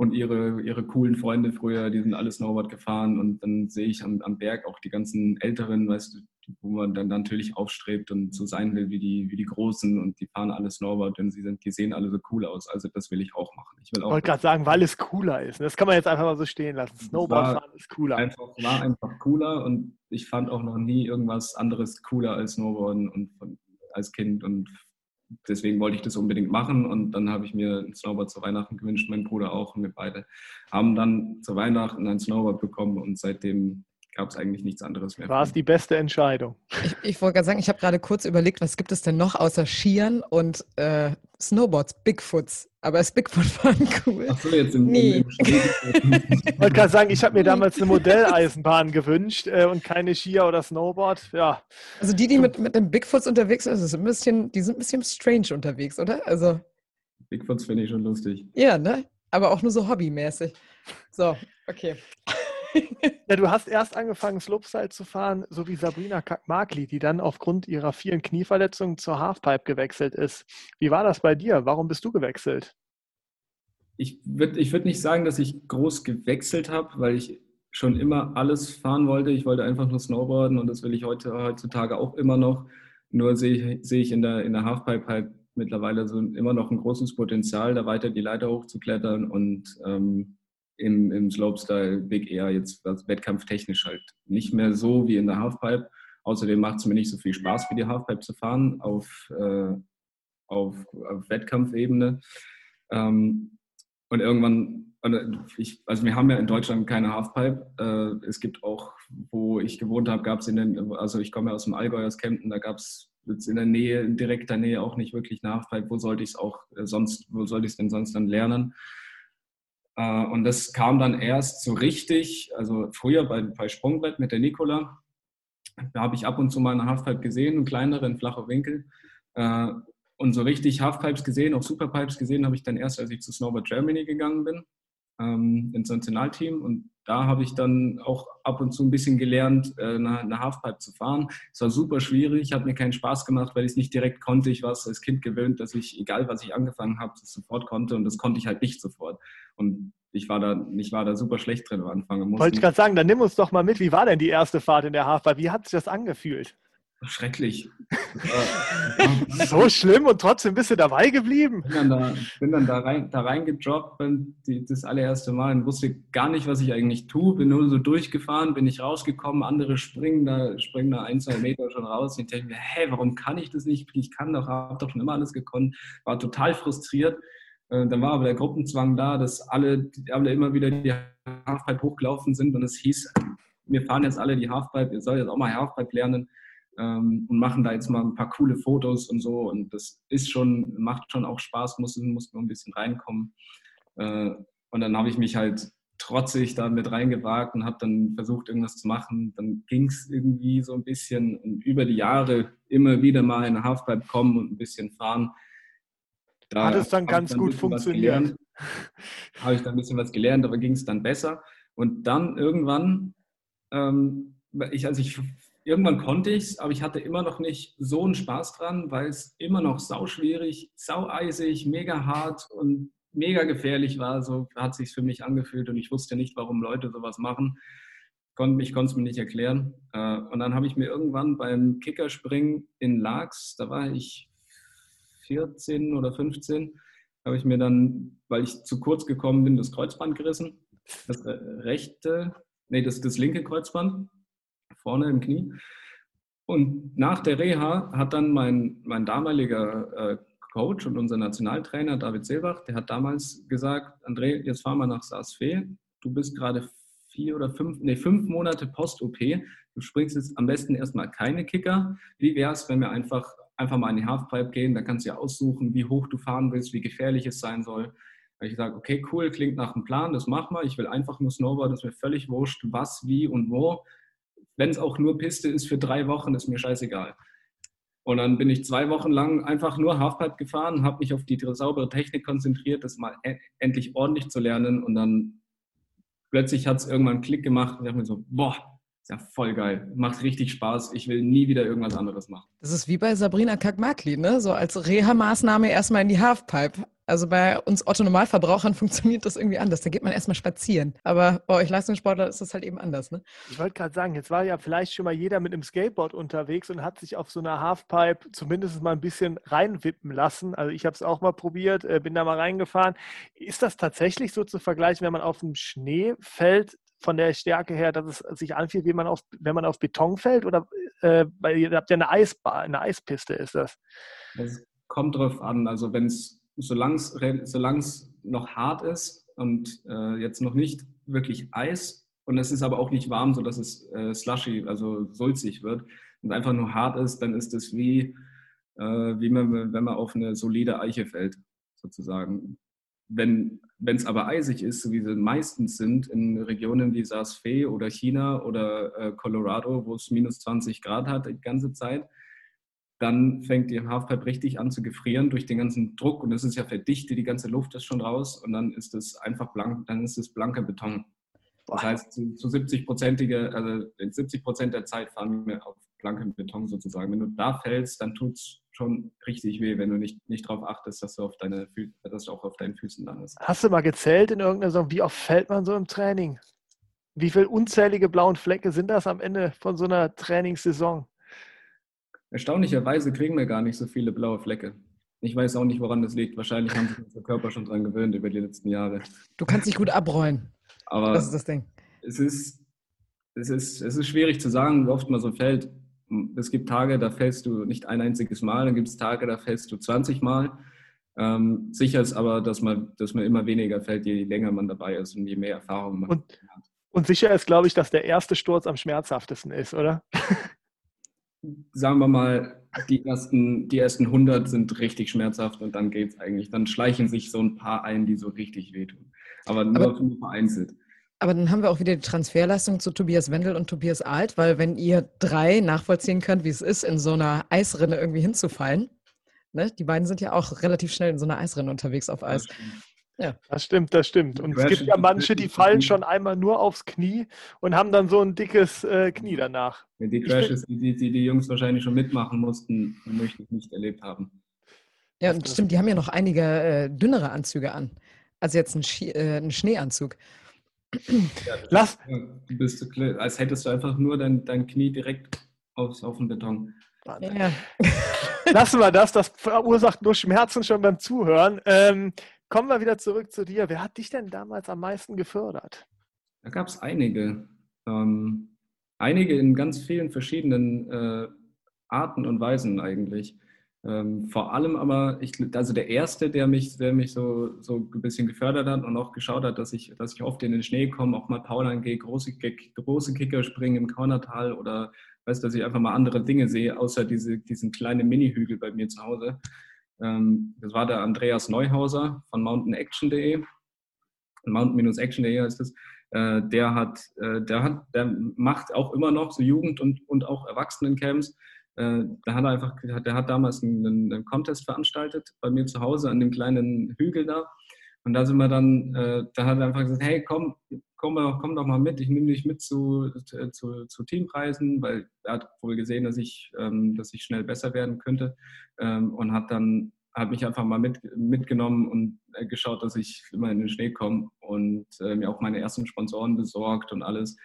und ihre, ihre coolen Freunde früher, die sind alle Snowboard gefahren und dann sehe ich am, am Berg auch die ganzen Älteren, weißt du, wo man dann natürlich aufstrebt und so sein will wie die, wie die Großen und die fahren alle Snowboard und sie sind, die sehen alle so cool aus. Also das will ich auch machen. Ich will auch. wollte gerade sagen, weil es cooler ist. Das kann man jetzt einfach mal so stehen lassen. Snowboard fahren ist cooler. Einfach, war einfach cooler und ich fand auch noch nie irgendwas anderes cooler als Snowboarden und von, als Kind und deswegen wollte ich das unbedingt machen und dann habe ich mir ein Snowboard zu Weihnachten gewünscht, mein Bruder auch und wir beide haben dann zu Weihnachten ein Snowboard bekommen und seitdem gab es eigentlich nichts anderes mehr. War es die beste Entscheidung? Ich, ich wollte gerade sagen, ich habe gerade kurz überlegt, was gibt es denn noch außer Skiern und äh, Snowboards, Bigfoots. Aber ist Bigfoot-Fahren cool? Ach so, jetzt im, nee. im, im Ich wollte gerade sagen, ich habe mir damals eine Modelleisenbahn gewünscht äh, und keine Skier oder Snowboard. Ja. Also die, die mit, mit dem Bigfoots unterwegs sind, ist ein bisschen, die sind ein bisschen strange unterwegs, oder? Also Bigfoots finde ich schon lustig. Ja, ne? Aber auch nur so hobbymäßig. So, okay. Ja, du hast erst angefangen, Slopestyle zu fahren, so wie Sabrina Magli, die dann aufgrund ihrer vielen Knieverletzungen zur Halfpipe gewechselt ist. Wie war das bei dir? Warum bist du gewechselt? Ich würde ich würd nicht sagen, dass ich groß gewechselt habe, weil ich schon immer alles fahren wollte. Ich wollte einfach nur Snowboarden und das will ich heute, heutzutage auch immer noch. Nur sehe ich, sehe ich in der, in der Halfpipe halt mittlerweile so immer noch ein großes Potenzial, da weiter die Leiter hochzuklettern und ähm, im, im Slopestyle Big Air jetzt wettkampftechnisch halt nicht mehr so wie in der Halfpipe. Außerdem macht es mir nicht so viel Spaß, wie die Halfpipe zu fahren auf, äh, auf, auf Wettkampfebene. Ähm, und irgendwann, ich, also wir haben ja in Deutschland keine Halfpipe. Äh, es gibt auch, wo ich gewohnt habe, gab es in den, also ich komme ja aus dem Allgäu, aus Kempten, da gab es jetzt in der Nähe, in direkter Nähe auch nicht wirklich eine Halfpipe. Wo sollte ich es auch äh, sonst, wo sollte ich es denn sonst dann lernen? Äh, und das kam dann erst so richtig, also früher bei, bei Sprungbrett mit der Nicola, da habe ich ab und zu mal eine Halfpipe gesehen, einen kleineren, flacher Winkel. Äh, und so richtig Halfpipes gesehen, auch Superpipes gesehen, habe ich dann erst, als ich zu Snowboard Germany gegangen bin, ähm, ins Nationalteam. Und da habe ich dann auch ab und zu ein bisschen gelernt, äh, eine, eine Halfpipe zu fahren. Es war super schwierig, hat mir keinen Spaß gemacht, weil ich es nicht direkt konnte. Ich war es als Kind gewöhnt, dass ich, egal was ich angefangen habe, das sofort konnte. Und das konnte ich halt nicht sofort. Und ich war da, ich war da super schlecht drin am Anfang. Wollte ich gerade sagen, dann nimm uns doch mal mit. Wie war denn die erste Fahrt in der Halfpipe? Wie hat sich das angefühlt? Schrecklich. so schlimm und trotzdem bist du dabei geblieben. Bin dann da, bin dann da, rein, da reingedroppt, die, das allererste Mal und wusste gar nicht, was ich eigentlich tue. Bin nur so durchgefahren, bin ich rausgekommen, andere springen da, springen da ein, zwei Meter schon raus. Und ich denke mir, hä, warum kann ich das nicht? Ich kann doch, habe doch schon immer alles gekonnt. War total frustriert. Äh, dann war aber der Gruppenzwang da, dass alle, alle immer wieder die Halfpipe hochgelaufen sind und es hieß, wir fahren jetzt alle die Halfpipe, ihr sollt jetzt auch mal Halfpipe lernen ähm, und machen da jetzt mal ein paar coole Fotos und so und das ist schon, macht schon auch Spaß, muss, muss nur ein bisschen reinkommen. Äh, und dann habe ich mich halt trotzig da mit reingewagt und habe dann versucht, irgendwas zu machen. Dann ging es irgendwie so ein bisschen und über die Jahre immer wieder mal in eine Halfpipe kommen und ein bisschen fahren. Da hat es dann ganz dann gut funktioniert. Habe ich dann ein bisschen was gelernt, aber ging es dann besser. Und dann irgendwann, ähm, ich, also ich, irgendwann konnte ich es, aber ich hatte immer noch nicht so einen Spaß dran, weil es immer noch sauschwierig, saueisig, mega hart und mega gefährlich war. So hat sich für mich angefühlt und ich wusste nicht, warum Leute sowas machen. Ich konnte es mir nicht erklären. Äh, und dann habe ich mir irgendwann beim Kickerspringen in Laax, da war ich 14 oder 15 habe ich mir dann, weil ich zu kurz gekommen bin, das Kreuzband gerissen. Das rechte, nee, das, das linke Kreuzband vorne im Knie. Und nach der Reha hat dann mein, mein damaliger äh, Coach und unser Nationaltrainer David Seebach, der hat damals gesagt, André, jetzt fahren wir nach Saas-Fee. Du bist gerade vier oder fünf, nee, fünf Monate Post-OP. Du springst jetzt am besten erstmal keine Kicker. Wie wäre es, wenn wir einfach, einfach mal in die Halfpipe gehen? Da kannst du ja aussuchen, wie hoch du fahren willst, wie gefährlich es sein soll. Da ich sage, okay, cool, klingt nach einem Plan, das machen wir. Ich will einfach nur Snowboard, das ist mir völlig wurscht, was, wie und wo. Wenn es auch nur Piste ist für drei Wochen, ist mir scheißegal. Und dann bin ich zwei Wochen lang einfach nur Halfpipe gefahren, habe mich auf die saubere Technik konzentriert, das mal e-, endlich ordentlich zu lernen. Und dann plötzlich hat es irgendwann einen Klick gemacht und ich dachte mir so, boah, ist ja voll geil, macht richtig Spaß, ich will nie wieder irgendwas anderes machen. Das ist wie bei Sabrina Kakmakli, ne? so als Reha-Maßnahme erstmal in die Halfpipe. Also bei uns Otto-Normalverbrauchern funktioniert das irgendwie anders. Da geht man erstmal spazieren. Aber bei euch Leistungssportler ist das halt eben anders, ne? Ich wollte gerade sagen, jetzt war ja vielleicht schon mal jeder mit einem Skateboard unterwegs und hat sich auf so einer Halfpipe zumindest mal ein bisschen reinwippen lassen. Also ich habe es auch mal probiert, äh, bin da mal reingefahren. Ist das tatsächlich so zu vergleichen, wenn man auf dem Schnee fällt, von der Stärke her, dass es sich anfühlt, wie man auf, wenn man auf Beton fällt? Oder äh, weil ihr habt ja eine Eisbahn, eine Eispiste ist das? Es kommt drauf an. Also wenn es solange es noch hart ist und äh, jetzt noch nicht wirklich Eis und es ist aber auch nicht warm, sodass es äh, slushy, also sulzig wird und einfach nur hart ist, dann ist es wie, äh, wie man, wenn man auf eine solide Eiche fällt, sozusagen. Wenn es aber eisig ist, wie sie meistens sind, in Regionen wie Saas-Fee oder China oder äh, Colorado, wo es minus 20 Grad hat die ganze Zeit, dann fängt die Halfpipe richtig an zu gefrieren durch den ganzen Druck und es ist ja verdichtet, die ganze Luft ist schon raus und dann ist es einfach blank, dann ist es blanker Beton. Das heißt, zu, zu 70 Prozentige, also 70 Prozent der Zeit fahren wir auf blankem Beton sozusagen. Wenn du da fällst, dann tut es schon richtig weh, wenn du nicht, nicht darauf achtest, dass du, auf deine dass du auch auf deinen Füßen landest. Hast du mal gezählt in irgendeiner Saison, wie oft fällt man so im Training? Wie viele unzählige blauen Flecke sind das am Ende von so einer Trainingssaison? Erstaunlicherweise kriegen wir gar nicht so viele blaue Flecke. Ich weiß auch nicht, woran das liegt. Wahrscheinlich haben sich unser Körper schon dran gewöhnt über die letzten Jahre. Du kannst dich gut abrollen. Aber das ist das Ding. Es ist, es, ist, es ist schwierig zu sagen, wie oft man so fällt. Es gibt Tage, da fällst du nicht ein einziges Mal, dann gibt es Tage, da fällst du 20 Mal. Ähm, sicher ist aber, dass man, dass man immer weniger fällt, je länger man dabei ist und je mehr Erfahrung man und, hat. Und sicher ist, glaube ich, dass der erste Sturz am schmerzhaftesten ist, oder? sagen wir mal, die ersten, die ersten 100 sind richtig schmerzhaft und dann geht es eigentlich. Dann schleichen sich so ein paar ein, die so richtig wehtun. Aber nur, aber, nur vereinzelt. Aber dann haben wir auch wieder die Transferleistung zu Tobias Wendel und Tobias Alt, weil wenn ihr drei nachvollziehen könnt, wie es ist, in so einer Eisrinne irgendwie hinzufallen, ne? die beiden sind ja auch relativ schnell in so einer Eisrinne unterwegs auf Eis. Ja. Das stimmt, das stimmt. Und es gibt ja manche, die fallen schon einmal nur aufs Knie und haben dann so ein dickes äh, Knie danach. Die Crashes, die, die die Jungs wahrscheinlich schon mitmachen mussten, möchte ich nicht erlebt haben. Ja, und stimmt, die haben ja noch einige äh, dünnere Anzüge an. als jetzt ein, Ski, äh, ein Schneeanzug. Ja, Lass. Du bist, als hättest du einfach nur dein, dein Knie direkt aufs, auf den Beton. Ja. Lassen wir das, das verursacht nur Schmerzen schon beim Zuhören. Ähm, Kommen wir wieder zurück zu dir. Wer hat dich denn damals am meisten gefördert? Da gab es einige. Ähm, einige in ganz vielen verschiedenen äh, Arten und Weisen eigentlich. Ähm, vor allem aber, ich, also der erste, der mich, der mich so, so ein bisschen gefördert hat und auch geschaut hat, dass ich, dass ich oft in den Schnee komme, auch mal Paulern gehe, große, große Kicker springen im Kaunertal oder weiß, dass ich einfach mal andere Dinge sehe, außer diese, diesen kleinen Mini-Hügel bei mir zu Hause. Ähm, das war der Andreas Neuhauser von mountainaction.de. Mountain-action.de heißt es. Äh, der hat, äh, der hat, der macht auch immer noch so Jugend- und, und auch Erwachsenencamps. Äh, der hat einfach, der hat damals einen, einen Contest veranstaltet bei mir zu Hause an dem kleinen Hügel da. Und da sind wir dann, da hat er einfach gesagt, hey, komm, komm, komm doch mal mit, ich nehme dich mit zu, zu, zu, Teampreisen, weil er hat wohl gesehen, dass ich, ähm, dass ich schnell besser werden könnte ähm, und hat dann hat mich einfach mal mit, mitgenommen und äh, geschaut, dass ich immer in den Schnee komme und äh, mir auch meine ersten Sponsoren besorgt und alles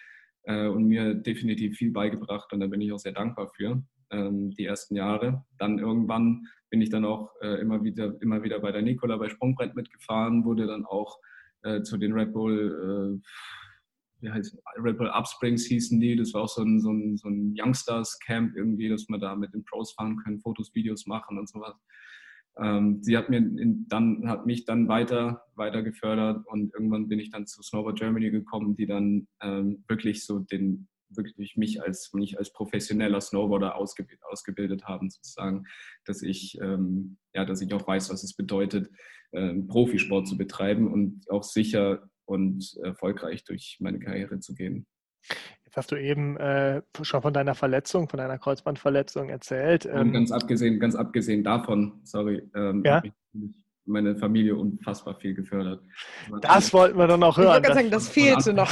äh, und mir definitiv viel beigebracht und da bin ich auch sehr dankbar für ähm, die ersten Jahre. Dann irgendwann bin ich dann auch äh, immer wieder immer wieder bei der Nicola bei Sprungbrett mitgefahren, wurde dann auch äh, zu den Red Bull, äh, wie heißt Red Bull Upsprings hießen die. Das war auch so ein, so ein, so ein Youngsters Camp irgendwie, dass wir da mit den Pros fahren können, Fotos, Videos machen und sowas. ähm, sie hat, mir in, dann, hat mich dann weiter, weiter gefördert und irgendwann bin ich dann zu Snowboard Germany gekommen, die dann ähm, wirklich so den, wirklich mich als, mich als professioneller Snowboarder ausgebildet, ausgebildet haben, sozusagen, dass ich, ähm, ja, dass ich auch weiß, was es bedeutet, ähm, Profisport zu betreiben und auch sicher und erfolgreich durch meine Karriere zu gehen. Jetzt hast du eben äh, schon von deiner Verletzung, von deiner Kreuzbandverletzung erzählt. Ähm, ganz abgesehen, ganz abgesehen davon, sorry, ähm, ja? Meine Familie unfassbar viel gefördert. Das wollten wir dann auch hören. Ich wollte sagen, das fehlte noch.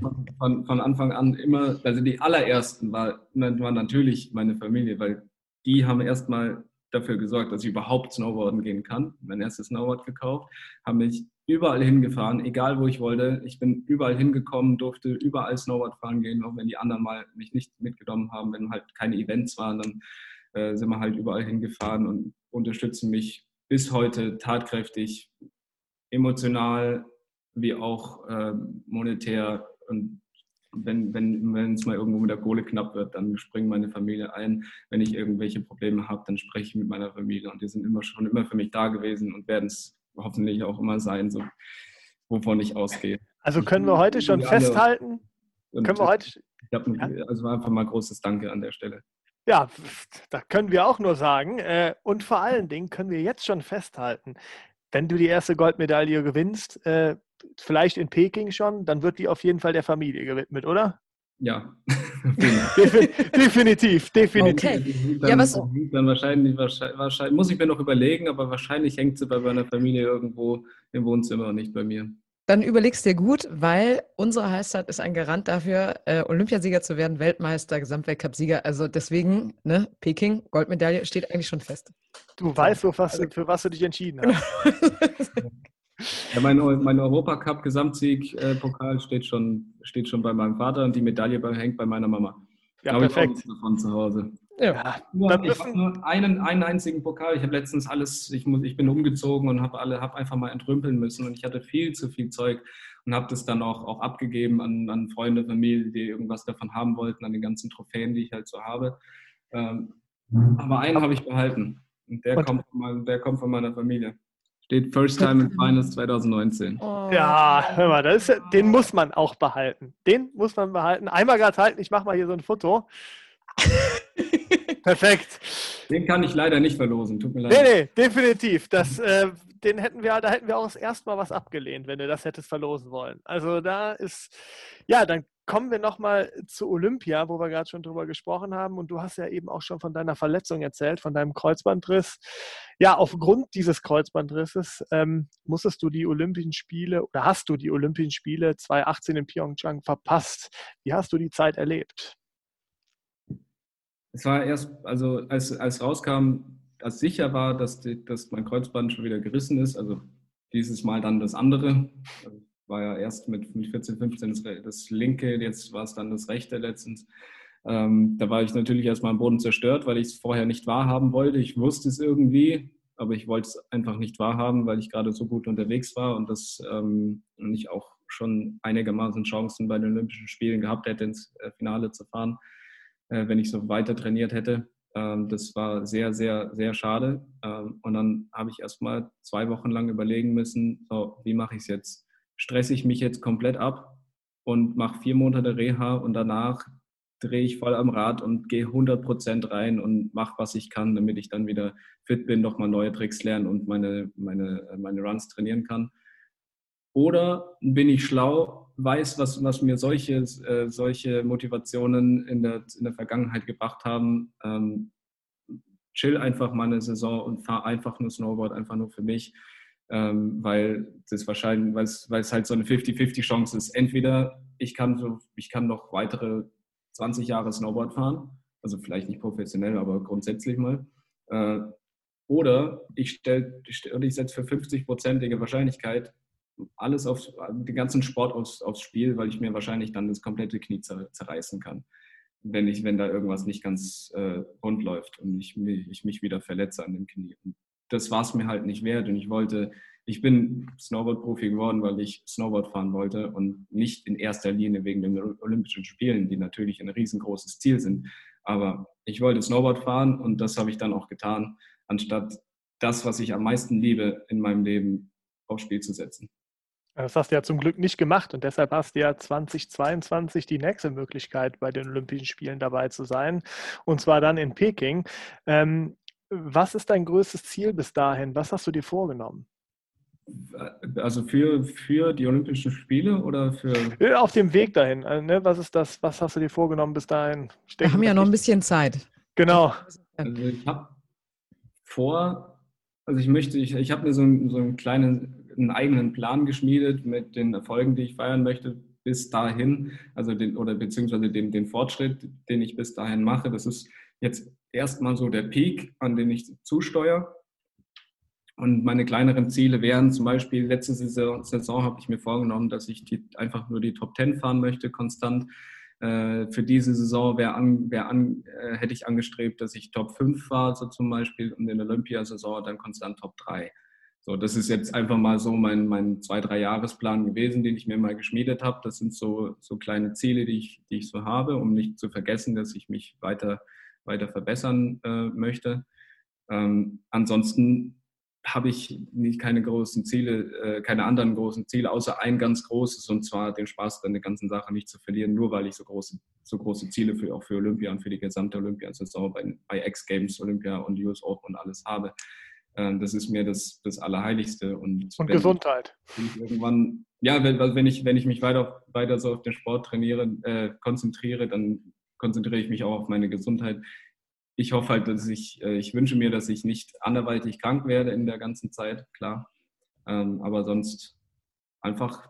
Von, von, von, Anfang an immer, also die allerersten war, war natürlich meine Familie, weil die haben erstmal dafür gesorgt, dass ich überhaupt Snowboarden gehen kann. Mein erstes Snowboard gekauft, haben mich überall hingefahren, egal wo ich wollte. Ich bin überall hingekommen, durfte überall Snowboard fahren gehen, auch wenn die anderen mal mich nicht mitgenommen haben, wenn halt keine Events waren, dann äh, sind wir halt überall hingefahren und unterstützen mich bis heute tatkräftig, emotional wie auch äh, monetär und wenn, wenn, es mal irgendwo mit der Kohle knapp wird, dann springt meine Familie ein. Wenn ich irgendwelche Probleme habe, dann spreche ich mit meiner Familie und die sind immer schon immer für mich da gewesen und werden es hoffentlich auch immer sein, so, wovon ich ausgehe. Also können wir heute schon festhalten? können wir heute? Ich hab, also einfach mal großes Danke an der Stelle. Ja, da können wir auch nur sagen. Äh, und vor allen Dingen können wir jetzt schon festhalten, wenn du die erste Goldmedaille gewinnst, äh, vielleicht in Peking schon, dann wird die auf jeden Fall der Familie gewidmet, oder? Ja. definitiv, definitiv. Okay. Dann, ja, was? Dann wahrscheinlich, wahrscheinlich, muss ich mir noch überlegen, aber wahrscheinlich hängt sie bei meiner Familie irgendwo im Wohnzimmer und nicht bei mir. Dann überlegst dir gut, weil unsere Heißzeit ist ein Garant dafür, äh, Olympiasieger zu werden, Weltmeister, Gesamtweltcup-Sieger. Also deswegen, ne, Peking, Goldmedaille steht eigentlich schon fest. Du weißt, für was, also, für was du dich entschieden hast. Ja, mein, mein Europacup-Gesamtsieg-Pokal steht schon, steht schon bei meinem Vater und die Medaille hängt bei meiner Mama. Ja, Glaube perfekt. Ich davon zu Hause. Ja, nur, ich habe nur einen, einen einzigen Pokal. Ich habe letztens alles, ich, muss, ich bin umgezogen und habe alle, habe einfach mal entrümpeln müssen und ich hatte viel zu viel Zeug und habe das dann auch, auch abgegeben an, an Freunde, Familie, die irgendwas davon haben wollten, an den ganzen Trophäen, die ich halt so habe. Ähm, aber einen habe ich behalten und der, und? Kommt von, der kommt von meiner Familie. Steht First Time in Finals 2019. Oh. Ja, hör mal, ist, den muss man auch behalten. Den muss man behalten. Einmal gerade halten, ich mache mal hier so ein Foto. Perfekt. Den kann ich leider nicht verlosen, tut mir leid. Nee, nee, definitiv. Das, äh, den hätten wir, da hätten wir auch das erste Mal was abgelehnt, wenn du das hättest verlosen wollen. Also da ist, ja, dann kommen wir nochmal zu Olympia, wo wir gerade schon drüber gesprochen haben. Und du hast ja eben auch schon von deiner Verletzung erzählt, von deinem Kreuzbandriss. Ja, aufgrund dieses Kreuzbandrisses ähm, musstest du die Olympischen Spiele oder hast du die Olympischen Spiele 2018 in Pyeongchang verpasst. Wie hast du die Zeit erlebt? Es war erst, also als, als rauskam, als sicher war, dass, die, dass mein Kreuzband schon wieder gerissen ist, also dieses Mal dann das andere. War ja erst mit, mit 14, 15 das, das linke, jetzt war es dann das rechte letztens. Ähm, da war ich natürlich erstmal am Boden zerstört, weil ich es vorher nicht wahrhaben wollte. Ich wusste es irgendwie, aber ich wollte es einfach nicht wahrhaben, weil ich gerade so gut unterwegs war und das ähm, und ich auch schon einigermaßen Chancen bei den Olympischen Spielen gehabt hätte, ins äh, Finale zu fahren, äh, wenn ich so weiter trainiert hätte. Ähm, das war sehr, sehr, sehr schade. Ähm, und dann habe ich erst mal zwei Wochen lang überlegen müssen, so, wie mache ich es jetzt? Stresse ich mich jetzt komplett ab und mache vier Monate Reha und danach drehe ich voll am Rad und gehe 100 Prozent rein und mache, was ich kann, damit ich dann wieder fit bin, nochmal neue Tricks lernen und meine, meine, meine Runs trainieren kann. Oder bin ich schlau, weiß, was, was mir solche, äh, solche Motivationen in der, in der Vergangenheit gebracht haben. Ähm, chill einfach mal eine Saison und fahre einfach nur Snowboard, einfach nur für mich. Ähm, weil das wahrscheinlich, weil es, halt so eine 50-50 Chance ist. Entweder ich kann so, ich kann noch weitere 20 Jahre Snowboard fahren, also vielleicht nicht professionell, aber grundsätzlich mal. Äh, oder ich ich setze für 50-prozentige Wahrscheinlichkeit alles auf den ganzen Sport aufs, aufs Spiel, weil ich mir wahrscheinlich dann das komplette Knie zerreißen kann, wenn ich, wenn da irgendwas nicht ganz äh, rund läuft und ich, ich mich wieder verletze an dem Knie. Und das war es mir halt nicht wert und ich wollte, ich bin Snowboard-Profi geworden, weil ich Snowboard fahren wollte und nicht in erster Linie wegen den Olympischen Spielen, die natürlich ein riesengroßes Ziel sind. Aber ich wollte Snowboard fahren und das habe ich dann auch getan, anstatt das, was ich am meisten liebe in meinem Leben, aufs Spiel zu setzen. Das hast du ja zum Glück nicht gemacht und deshalb hast du ja 2022 die nächste Möglichkeit, bei den Olympischen Spielen dabei zu sein, und zwar dann in Peking. Ähm, was ist dein größtes Ziel bis dahin? Was hast du dir vorgenommen? Also für, für die Olympischen Spiele oder für. Äh, auf dem Weg dahin. Also, ne? Was ist das? Was hast du dir vorgenommen bis dahin? Wir haben ja noch ein bisschen Zeit. Genau. Also ich habe vor, also ich möchte, ich, ich habe mir so, so einen kleinen einen eigenen Plan geschmiedet mit den Erfolgen, die ich feiern möchte bis dahin, also den, oder beziehungsweise den, den Fortschritt, den ich bis dahin mache. Das ist jetzt erstmal so der Peak, an den ich zusteuere. Und meine kleineren Ziele wären zum Beispiel, letzte Saison, Saison habe ich mir vorgenommen, dass ich die, einfach nur die Top 10 fahren möchte, konstant. Äh, für diese Saison wär an, wär an, äh, hätte ich angestrebt, dass ich Top 5 fahre, so zum Beispiel, und in der Olympiasaison dann konstant Top 3. So, das ist jetzt einfach mal so mein, mein zwei, drei Jahresplan gewesen, den ich mir mal geschmiedet habe. Das sind so, so kleine Ziele, die ich, die ich so habe, um nicht zu vergessen, dass ich mich weiter, weiter verbessern äh, möchte. Ähm, ansonsten habe ich nicht keine großen Ziele, äh, keine anderen großen Ziele, außer ein ganz großes, und zwar den Spaß an der ganzen Sache nicht zu verlieren, nur weil ich so große, so große Ziele für, auch für Olympia und für die gesamte Olympiasaison bei, bei X Games, Olympia und US Open und alles habe. Ähm, das ist mir das, das Allerheiligste. Und, und Gesundheit. Ich, irgendwann, ja, wenn, wenn, ich, wenn ich mich weiter, weiter so auf den Sport trainiere, äh, konzentriere, dann konzentriere ich mich auch auf meine Gesundheit. Ich hoffe halt, dass ich, äh, ich wünsche mir, dass ich nicht anderweitig krank werde in der ganzen Zeit, klar. Ähm, aber sonst einfach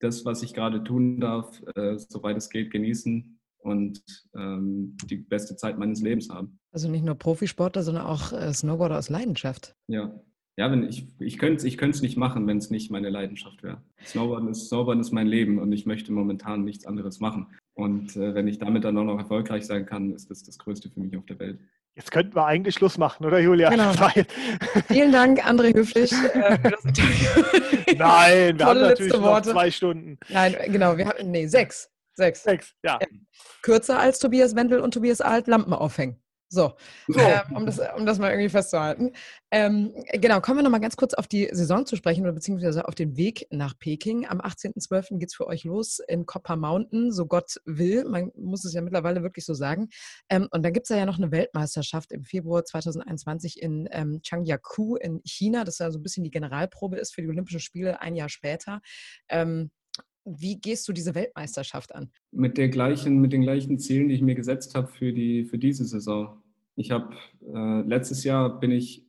das, was ich gerade tun darf, äh, soweit es geht, genießen und ähm, die beste Zeit meines Lebens haben. Also nicht nur Profisportler, sondern auch äh, Snowboarder aus Leidenschaft. Ja. Ja, wenn ich, ich könnte es ich nicht machen, wenn es nicht meine Leidenschaft wäre. Snowboarden ist, Snowboarden ist mein Leben und ich möchte momentan nichts anderes machen. Und äh, wenn ich damit dann auch noch erfolgreich sein kann, ist das das Größte für mich auf der Welt. Jetzt könnten wir eigentlich Schluss machen, oder Julia? Genau. Vielen Dank, André Höflich. Äh, Nein, wir haben natürlich noch zwei Stunden. Nein, genau, wir haben, nee, sechs. Sechs. Sechs, ja. Kürzer als Tobias Wendel und Tobias Alt Lampen aufhängen. So, so. Ähm, um, das, um das mal irgendwie festzuhalten. Ähm, genau, kommen wir nochmal ganz kurz auf die Saison zu sprechen oder beziehungsweise auf den Weg nach Peking. Am 18.12. geht es für euch los in Copper Mountain, so Gott will. Man muss es ja mittlerweile wirklich so sagen. Ähm, und dann gibt es ja noch eine Weltmeisterschaft im Februar 2021 in ähm, Changyakou in China, das ja so ein bisschen die Generalprobe ist für die Olympischen Spiele ein Jahr später. Wie gehst du diese Weltmeisterschaft an? Mit, der gleichen, mit den gleichen Zielen, die ich mir gesetzt habe für, die, für diese Saison. Ich habe äh, letztes Jahr bin ich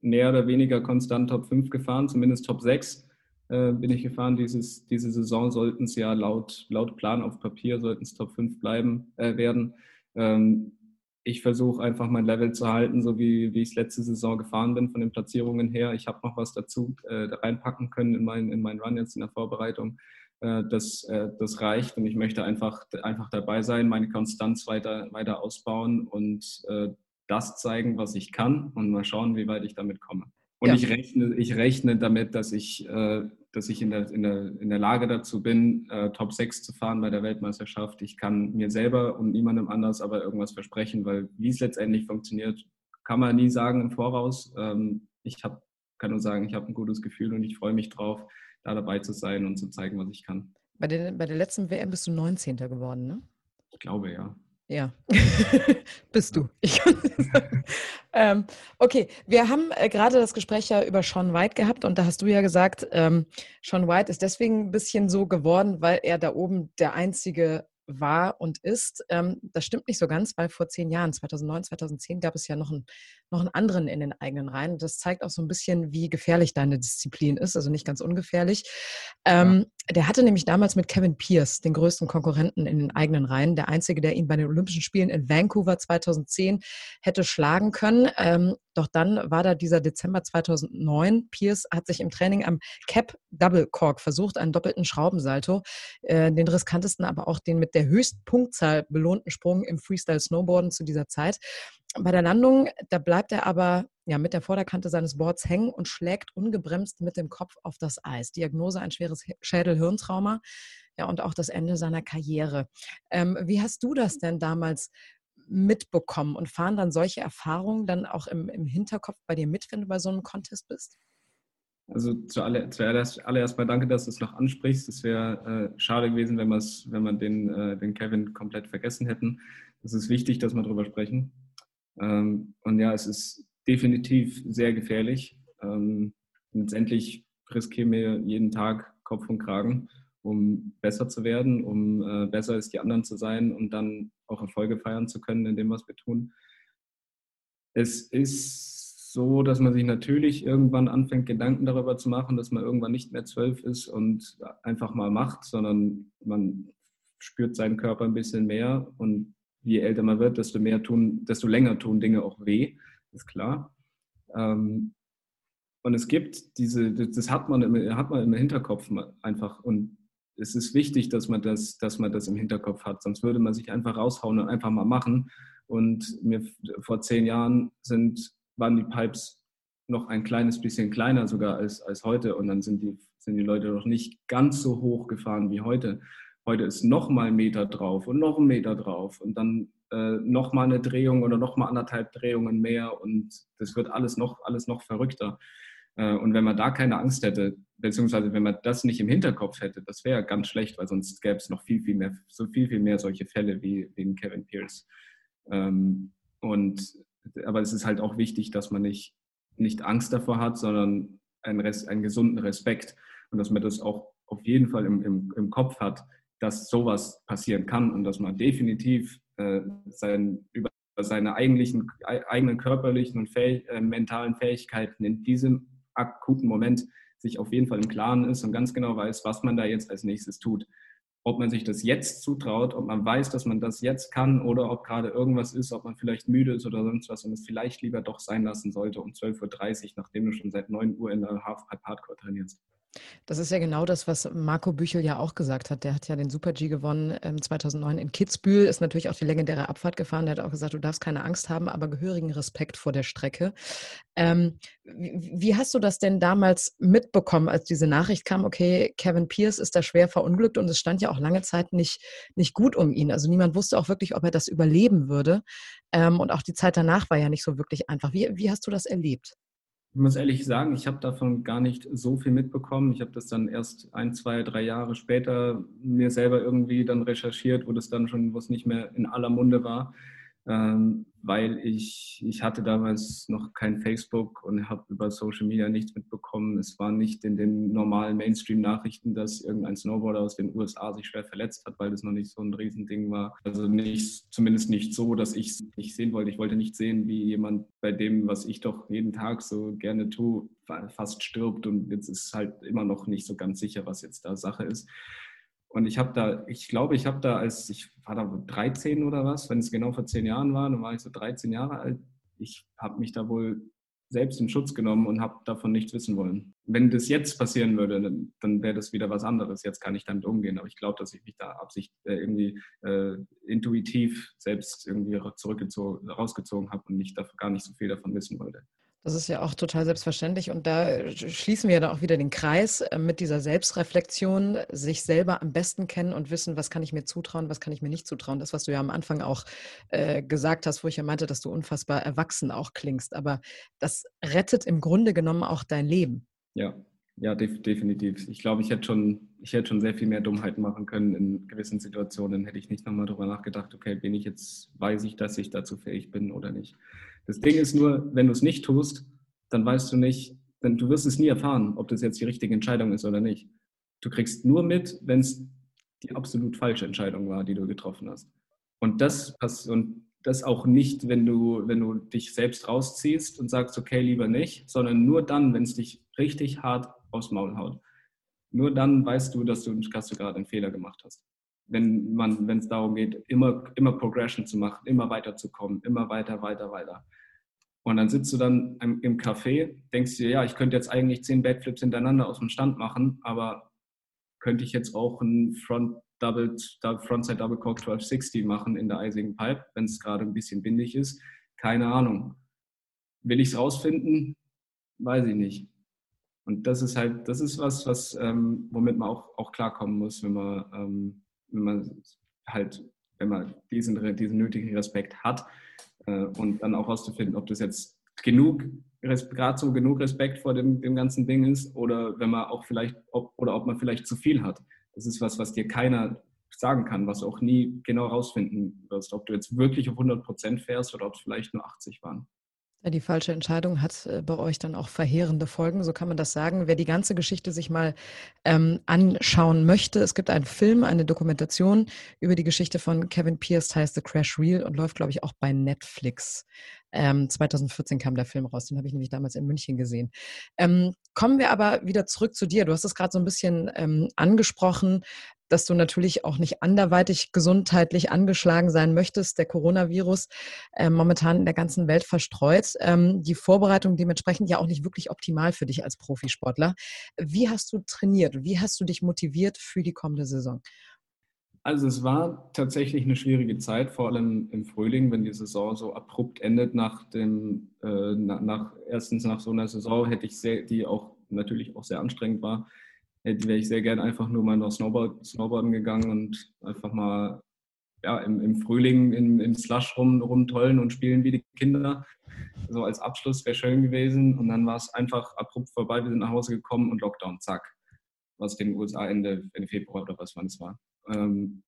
mehr oder weniger konstant Top 5 gefahren, zumindest Top 6 äh, bin ich gefahren. Dieses, diese Saison sollten es ja laut, laut Plan auf Papier, sollten es Top 5 bleiben äh, werden. Ähm, ich versuche einfach mein Level zu halten, so wie, wie ich es letzte Saison gefahren bin von den Platzierungen her. Ich habe noch was dazu äh, reinpacken können in meinen in mein Run jetzt in der Vorbereitung. Äh, das, äh, das reicht und ich möchte einfach, einfach dabei sein, meine Konstanz weiter, weiter ausbauen und äh, das zeigen, was ich kann und mal schauen, wie weit ich damit komme. Und ja. ich, rechne, ich rechne damit, dass ich, dass ich in, der, in, der, in der Lage dazu bin, Top 6 zu fahren bei der Weltmeisterschaft. Ich kann mir selber und niemandem anders aber irgendwas versprechen, weil wie es letztendlich funktioniert, kann man nie sagen im Voraus. Ähm, ich hab, kann nur sagen, ich habe ein gutes Gefühl und ich freue mich drauf, da dabei zu sein und zu zeigen, was ich kann. Bei der, bei der letzten WM bist du 19. geworden, ne? Ich glaube, ja. Ja, bist du. ähm, okay, wir haben äh, gerade das Gespräch ja über Sean White gehabt und da hast du ja gesagt, ähm, Sean White ist deswegen ein bisschen so geworden, weil er da oben der einzige war und ist. Ähm, das stimmt nicht so ganz, weil vor zehn Jahren, 2009, 2010, gab es ja noch, ein, noch einen anderen in den eigenen Reihen. Das zeigt auch so ein bisschen, wie gefährlich deine Disziplin ist, also nicht ganz ungefährlich. Ähm, ja. Der hatte nämlich damals mit Kevin Pierce den größten Konkurrenten in den eigenen Reihen, der einzige, der ihn bei den Olympischen Spielen in Vancouver 2010 hätte schlagen können. Ähm, doch dann war da dieser Dezember 2009. Pierce hat sich im Training am Cap Double Cork versucht, einen doppelten Schraubensalto, äh, den riskantesten, aber auch den mit der höchsten Punktzahl belohnten Sprung im Freestyle Snowboarden zu dieser Zeit. Bei der Landung, da bleibt er aber ja, mit der Vorderkante seines Boards hängen und schlägt ungebremst mit dem Kopf auf das Eis. Diagnose ein schweres Schädel-Hirntrauma ja, und auch das Ende seiner Karriere. Ähm, wie hast du das denn damals mitbekommen und fahren dann solche Erfahrungen dann auch im, im Hinterkopf bei dir mit, wenn du bei so einem Contest bist? Also zuallererst, zuallererst mal danke, dass du es noch ansprichst. Es wäre äh, schade gewesen, wenn, wenn wir den, äh, den Kevin komplett vergessen hätten. Es ist wichtig, dass wir darüber sprechen. Ähm, und ja, es ist definitiv sehr gefährlich. Ähm, letztendlich riskieren wir jeden Tag Kopf und Kragen, um besser zu werden, um äh, besser als die anderen zu sein und dann auch Erfolge feiern zu können in dem, was wir tun. Es ist so, dass man sich natürlich irgendwann anfängt, Gedanken darüber zu machen, dass man irgendwann nicht mehr zwölf ist und einfach mal macht, sondern man spürt seinen Körper ein bisschen mehr und je älter man wird, desto mehr tun, desto länger tun Dinge auch weh, ist klar. Ähm, und es gibt diese, das hat man, im, hat man im Hinterkopf einfach. Und es ist wichtig, dass man das, dass man das im Hinterkopf hat. Sonst würde man sich einfach raushauen und einfach mal machen. Und mir vor zehn Jahren sind, waren die Pipes noch ein kleines bisschen kleiner sogar als, als heute. Und dann sind die, sind die Leute noch nicht ganz so hoch gefahren wie heute. Heute ist noch mal ein Meter drauf und noch ein Meter drauf und dann äh, noch mal eine Drehung oder noch mal anderthalb Drehungen mehr und das wird alles noch, alles noch verrückter. Äh, und wenn man da keine Angst hätte, beziehungsweise wenn man das nicht im Hinterkopf hätte, das wäre ganz schlecht, weil sonst gäbe es noch viel, viel mehr, so viel, viel mehr solche Fälle wie wegen Kevin Pierce. Ähm, und, aber es ist halt auch wichtig, dass man nicht, nicht Angst davor hat, sondern einen, Res, einen gesunden Respekt und dass man das auch auf jeden Fall im, im, im Kopf hat, dass sowas passieren kann und dass man definitiv äh, sein, über seine eigentlichen, eigenen körperlichen und fähig, äh, mentalen Fähigkeiten in diesem akuten Moment sich auf jeden Fall im Klaren ist und ganz genau weiß, was man da jetzt als nächstes tut. Ob man sich das jetzt zutraut, ob man weiß, dass man das jetzt kann oder ob gerade irgendwas ist, ob man vielleicht müde ist oder sonst was und es vielleicht lieber doch sein lassen sollte um 12.30 Uhr, nachdem du schon seit 9 Uhr in der Halfpipe Hardcore trainierst. Das ist ja genau das, was Marco Büchel ja auch gesagt hat. Der hat ja den Super G gewonnen ähm, 2009 in Kitzbühel, ist natürlich auch die legendäre Abfahrt gefahren. Der hat auch gesagt, du darfst keine Angst haben, aber gehörigen Respekt vor der Strecke. Ähm, wie, wie, hast du das denn damals mitbekommen, als diese Nachricht kam, okay, Kevin Pierce ist da schwer verunglückt und es stand ja auch lange Zeit nicht, nicht gut um ihn. Also niemand wusste auch wirklich, ob er das überleben würde. Ähm, und auch die Zeit danach war ja nicht so wirklich einfach. Wie, wie hast du das erlebt? Ich muss ehrlich sagen, ich habe davon gar nicht so viel mitbekommen. Ich habe das dann erst ein, zwei, drei Jahre später mir selber irgendwie dann recherchiert, wo das dann schon, wo es nicht mehr in aller Munde war ähm, weil ich, ich hatte damals noch kein Facebook und habe über Social Media nichts mitbekommen. Es war nicht in den normalen Mainstream-Nachrichten, dass irgendein Snowboarder aus den USA sich schwer verletzt hat, weil das noch nicht so ein Riesending war. Also nicht, zumindest nicht so, dass ich es nicht sehen wollte. Ich wollte nicht sehen, wie jemand bei dem, was ich doch jeden Tag so gerne tue, fast stirbt und jetzt ist halt immer noch nicht so ganz sicher, was jetzt da Sache ist. Und ich habe da, ich glaube, ich habe da, als ich war da 13 oder was, wenn es genau vor zehn Jahren war, dann war ich so 13 Jahre alt. Ich habe mich da wohl selbst in Schutz genommen und habe davon nichts wissen wollen. Wenn das jetzt passieren würde, dann, dann wäre das wieder was anderes. Jetzt kann ich damit umgehen, aber ich glaube, dass ich mich da absicht äh, irgendwie äh, intuitiv selbst irgendwie zurückgezogen, rausgezogen habe und nicht dafür, gar nicht so viel davon wissen wollte. Das ist ja auch total selbstverständlich. Und da schließen wir dann auch wieder den Kreis äh, mit dieser Selbstreflexion, sich selber am besten kennen und wissen, was kann ich mir zutrauen, was kann ich mir nicht zutrauen. Das, was du ja am Anfang auch äh, gesagt hast, wo ich ja meinte, dass du unfassbar erwachsen auch klingst. Aber das rettet im Grunde genommen auch dein Leben. Ja, ja, def definitiv. Ich glaube, ich hätte schon, ich hätte schon sehr viel mehr Dummheiten machen können in gewissen Situationen. Hätte ich nicht nochmal darüber nachgedacht, okay, bin ich jetzt, weiß ich, dass ich dazu fähig bin oder nicht. Das Ding ist nur, wenn du es nicht tust, dann weißt du nicht, denn du wirst es nie erfahren, ob das jetzt die richtige Entscheidung ist oder nicht. Du kriegst nur mit, wenn es die absolut falsche Entscheidung war, die du getroffen hast. Und das, und das auch nicht, wenn du, wenn du dich selbst rausziehst und sagst, okay, lieber nicht, sondern nur dann, wenn es dich richtig hart aufs Maul haut. Nur dann weißt du, dass du, dass du gerade einen Fehler gemacht hast wenn wenn es darum geht, immer, immer Progression zu machen, immer weiterzukommen, immer weiter, weiter, weiter. Und dann sitzt du dann im, im Café, denkst dir, ja, ich könnte jetzt eigentlich zehn Backflips hintereinander aus dem Stand machen, aber könnte ich jetzt auch einen Front Double, Frontside Double Cork 1260 machen in der eisigen Pipe, wenn es gerade ein bisschen windig ist? Keine Ahnung. Will ich es rausfinden? Weiß ich nicht. Und das ist halt, das ist was, was ähm, womit man auch, auch klarkommen muss, wenn man ähm, wenn man halt wenn man diesen, diesen nötigen Respekt hat und dann auch herauszufinden, ob das jetzt genug, gerade so genug Respekt vor dem, dem ganzen Ding ist oder wenn man auch vielleicht, ob, oder ob man vielleicht zu viel hat. Das ist was, was dir keiner sagen kann, was auch nie genau rausfinden wirst, ob du jetzt wirklich auf 100 Prozent fährst oder ob es vielleicht nur 80 waren. Die falsche Entscheidung hat äh, bei euch dann auch verheerende Folgen, so kann man das sagen. Wer die ganze Geschichte sich mal ähm, anschauen möchte, es gibt einen Film, eine Dokumentation über die Geschichte von Kevin Pierce, heißt The Crash Reel und läuft, glaube ich, auch bei Netflix. Ähm, 2014 kam der Film raus, den habe ich nämlich damals in München gesehen. Ähm, kommen wir aber wieder zurück zu dir. Du hast es gerade so ein bisschen ähm, angesprochen dass du natürlich auch nicht anderweitig gesundheitlich angeschlagen sein möchtest. Der Coronavirus äh, momentan in der ganzen Welt verstreut. Ähm, die Vorbereitung dementsprechend ja auch nicht wirklich optimal für dich als Profisportler. Wie hast du trainiert? Wie hast du dich motiviert für die kommende Saison? Also es war tatsächlich eine schwierige Zeit, vor allem im Frühling, wenn die Saison so abrupt endet nach dem, äh, nach, erstens nach so einer Saison hätte ich sehr, die auch natürlich auch sehr anstrengend war, hätte, wäre ich sehr gern einfach nur mal noch Snowboard, Snowboarden gegangen und einfach mal ja, im, im Frühling im, im Slush rum, rumtollen und spielen wie die Kinder. So als Abschluss wäre schön gewesen. Und dann war es einfach abrupt vorbei. Wir sind nach Hause gekommen und Lockdown, zack. Was den USA Ende, Ende Februar oder was wann es war. Ähm,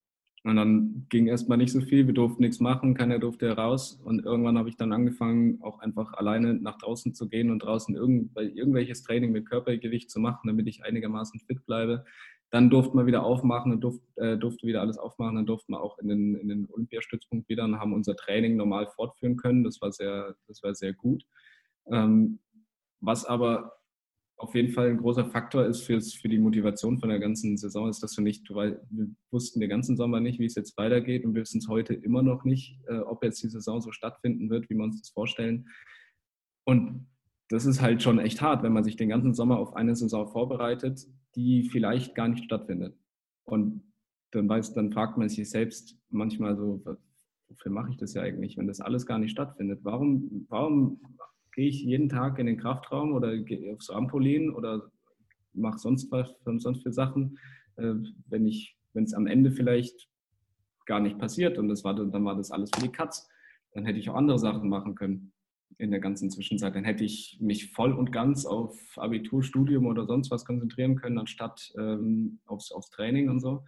und dann ging erstmal nicht so viel, wir durften nichts machen, keiner durfte raus. Und irgendwann habe ich dann angefangen, auch einfach alleine nach draußen zu gehen und draußen irgend, irgendwelches Training mit Körpergewicht zu machen, damit ich einigermaßen fit bleibe. Dann durften wir wieder aufmachen und durfte, äh, durfte wieder alles aufmachen. Dann durften wir auch in den, in den Olympiastützpunkt wieder und haben unser Training normal fortführen können. Das war sehr, das war sehr gut. Ähm, was aber auf jeden Fall ein großer Faktor ist fürs, für die Motivation von der ganzen Saison, ist, dass du nicht, weil wir wussten den ganzen Sommer nicht, wie es jetzt weitergeht und wir wissen es heute immer noch nicht, äh, ob jetzt die Saison so stattfinden wird, wie wir uns das vorstellen. Und das ist halt schon echt hart, wenn man sich den ganzen Sommer auf eine Saison vorbereitet, die vielleicht gar nicht stattfindet. Und dann weiß, dann fragt man sich selbst manchmal so, wofür mache ich das ja eigentlich, wenn das alles gar nicht stattfindet? Warum, warum gehe ich jeden Tag in den Kraftraum oder gehe aufs Rampolin oder mache sonst was, sonst für Sachen, äh, wenn ich, wenn es am Ende vielleicht gar nicht passiert und das war, dann war das alles für die Katz, dann hätte ich auch andere Sachen machen können in der ganzen Zwischenzeit. Dann hätte ich mich voll und ganz auf Abitur, Studium oder sonst was konzentrieren können, anstatt ähm, aufs, aufs Training und so.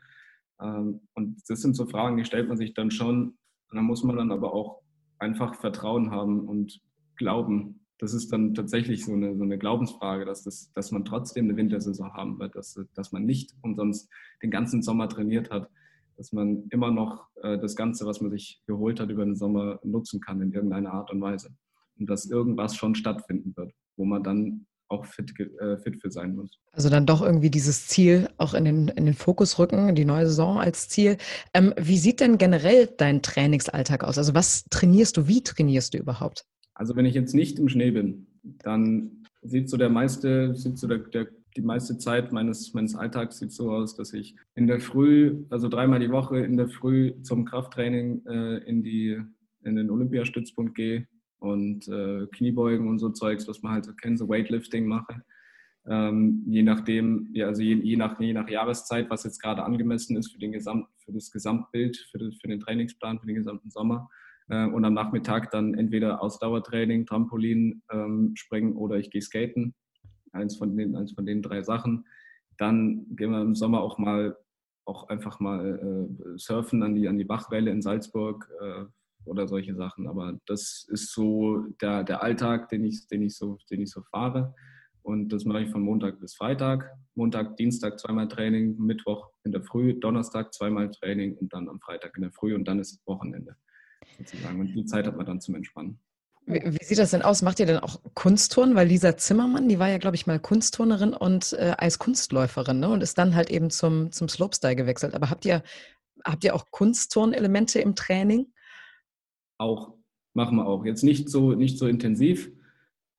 Ähm, und das sind so Fragen, die stellt man sich dann schon. Da muss man dann aber auch einfach Vertrauen haben und glauben, das ist dann tatsächlich so eine, so eine Glaubensfrage, dass, das, dass man trotzdem eine Wintersaison haben wird, dass, dass man nicht umsonst den ganzen Sommer trainiert hat, dass man immer noch äh, das Ganze, was man sich geholt hat über den Sommer, nutzen kann in irgendeiner Art und Weise. Und dass irgendwas schon stattfinden wird, wo man dann auch fit, äh, fit für sein muss. Also dann doch irgendwie dieses Ziel auch in den, in den Fokus rücken, die neue Saison als Ziel. Ähm, wie sieht denn generell dein Trainingsalltag aus? Also was trainierst du, wie trainierst du überhaupt? Also wenn ich jetzt nicht im Schnee bin, dann sieht so der meiste, sieht so der, der, die meiste Zeit meines, meines Alltags sieht so aus, dass ich in der Früh, also dreimal die Woche in der Früh zum Krafttraining äh, in, die, in den Olympiastützpunkt gehe und äh, Kniebeugen und so Zeugs, was man halt so kennt, so Weightlifting mache. Ähm, je nachdem, ja, also je, je, nach, je nach Jahreszeit, was jetzt gerade angemessen ist für, den Gesamt, für das Gesamtbild, für, für den Trainingsplan, für den gesamten Sommer. Äh, und am Nachmittag dann entweder Ausdauertraining, Trampolin ähm, springen oder ich gehe skaten. Eins von, den, eins von den drei Sachen. Dann gehen wir im Sommer auch mal auch einfach mal äh, surfen an die, an die Bachwelle in Salzburg äh, oder solche Sachen. Aber das ist so der, der Alltag, den ich, den, ich so, den ich so fahre. Und das mache ich von Montag bis Freitag. Montag, Dienstag zweimal Training, Mittwoch in der Früh, Donnerstag zweimal Training und dann am Freitag in der Früh und dann ist Wochenende sozusagen. Und die Zeit hat man dann zum Entspannen. Wie, wie, sieht das denn aus? Macht ihr denn auch Kunstturnen? Weil Lisa Zimmermann, die war ja, glaube ich, mal Kunstturnerin und äh, Eiskunstläuferin ne? und ist dann halt eben zum, zum Slopestyle gewechselt. Aber habt ihr, habt ihr auch Kunstturn-Elemente im Training? Auch, machen wir auch. Jetzt nicht so, nicht so intensiv,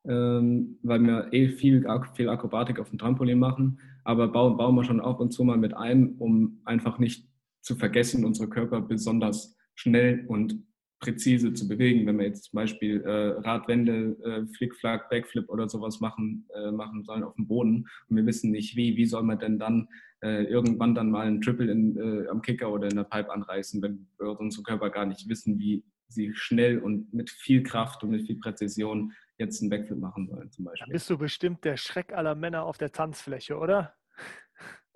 ähm, weil wir eh viel, viel Akrobatik auf dem Trampolin machen, aber bauen, bauen wir schon ab und zu mal mit ein, um einfach nicht zu vergessen, unsere Körper besonders schnell und präzise zu bewegen. Wenn wir jetzt zum Beispiel äh, Radwände, äh, Flickflack, Backflip oder sowas machen, äh, machen sollen auf dem Boden und wir wissen nicht wie, wie soll man denn dann äh, irgendwann dann mal einen Triple in, äh, am Kicker oder in der Pipe anreißen, wenn wir unsere Körper gar nicht wissen, wie sie schnell und mit viel Kraft und mit viel Präzision jetzt einen Backflip machen sollen zum Beispiel. Dann bist du bestimmt der Schreck aller Männer auf der Tanzfläche, oder?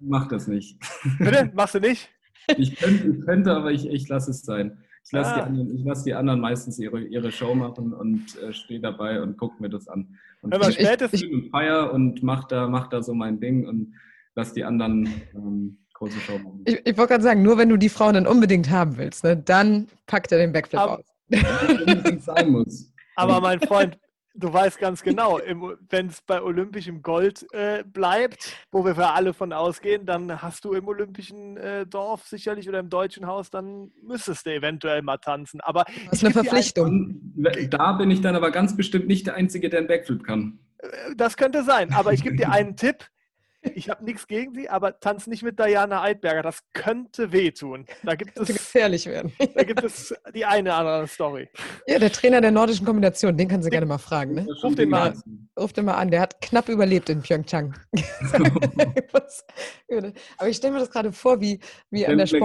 Mach das nicht. Bitte? Machst du nicht? Ich könnte, ich könnte aber ich, ich lasse es sein. Ich lasse, Ah. die anderen, ich lasse die anderen meistens ihre, ihre Show machen und äh, stehe dabei und gucke mir das an. Und mal, ich- spätestens- ich und feier und mach da, mach da so mein Ding und lasse die anderen ähm, große Show machen. Ich, ich wollte gerade sagen, nur wenn du die Frauen dann unbedingt haben willst, ne, dann packt er den Backflip Aber- aus. Unbedingt sein muss. Aber mein Freund, du weißt ganz genau, wenn es bei olympischem Gold äh, bleibt, wo wir für alle von ausgehen, dann hast du im olympischen äh, Dorf sicherlich oder im deutschen Haus, dann müsstest du eventuell mal tanzen. Aber Das ist eine geb dir Verpflichtung. Da bin ich dann aber ganz bestimmt nicht der Einzige, der einen Backflip kann. Ein, das könnte sein, aber ich gebe dir einen Tipp. Ich habe nichts gegen sie, aber tanz nicht mit Diana Eidberger. Das könnte wehtun. Da gibt Könnte es, gefährlich werden. da gibt es die eine oder andere Story. Ja, der Trainer der nordischen Kombination, den kannst du gerne mal fragen. Ne? Ruf den mal an. Ruf den mal an, der hat knapp überlebt in Pyeongchang. Aber ich stelle mir das gerade vor, wie, wie an der mir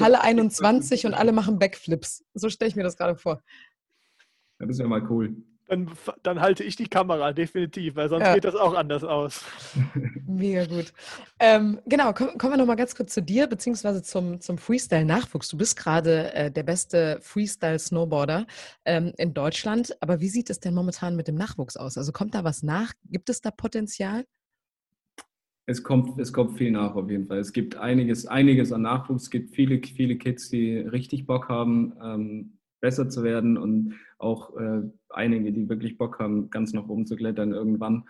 Halle grad- 21 und alle machen Backflips. So stelle ich mir das gerade vor. Das ist ja mal cool. Dann, dann halte ich die Kamera, definitiv, weil sonst Ja. geht das auch anders aus. Mega gut. Ähm, genau, komm, kommen wir nochmal ganz kurz zu dir, beziehungsweise zum, zum Freestyle-Nachwuchs. Du bist gerade äh, der beste Freestyle-Snowboarder ähm, in Deutschland. Aber wie sieht es denn momentan mit dem Nachwuchs aus? Also kommt da was nach? Gibt es da Potenzial? Es kommt, es kommt viel nach auf jeden Fall. Es gibt einiges, einiges an Nachwuchs. Es gibt viele, viele Kids, die richtig Bock haben, ähm, besser zu werden und auch äh, einige, die wirklich Bock haben, ganz nach oben zu klettern irgendwann.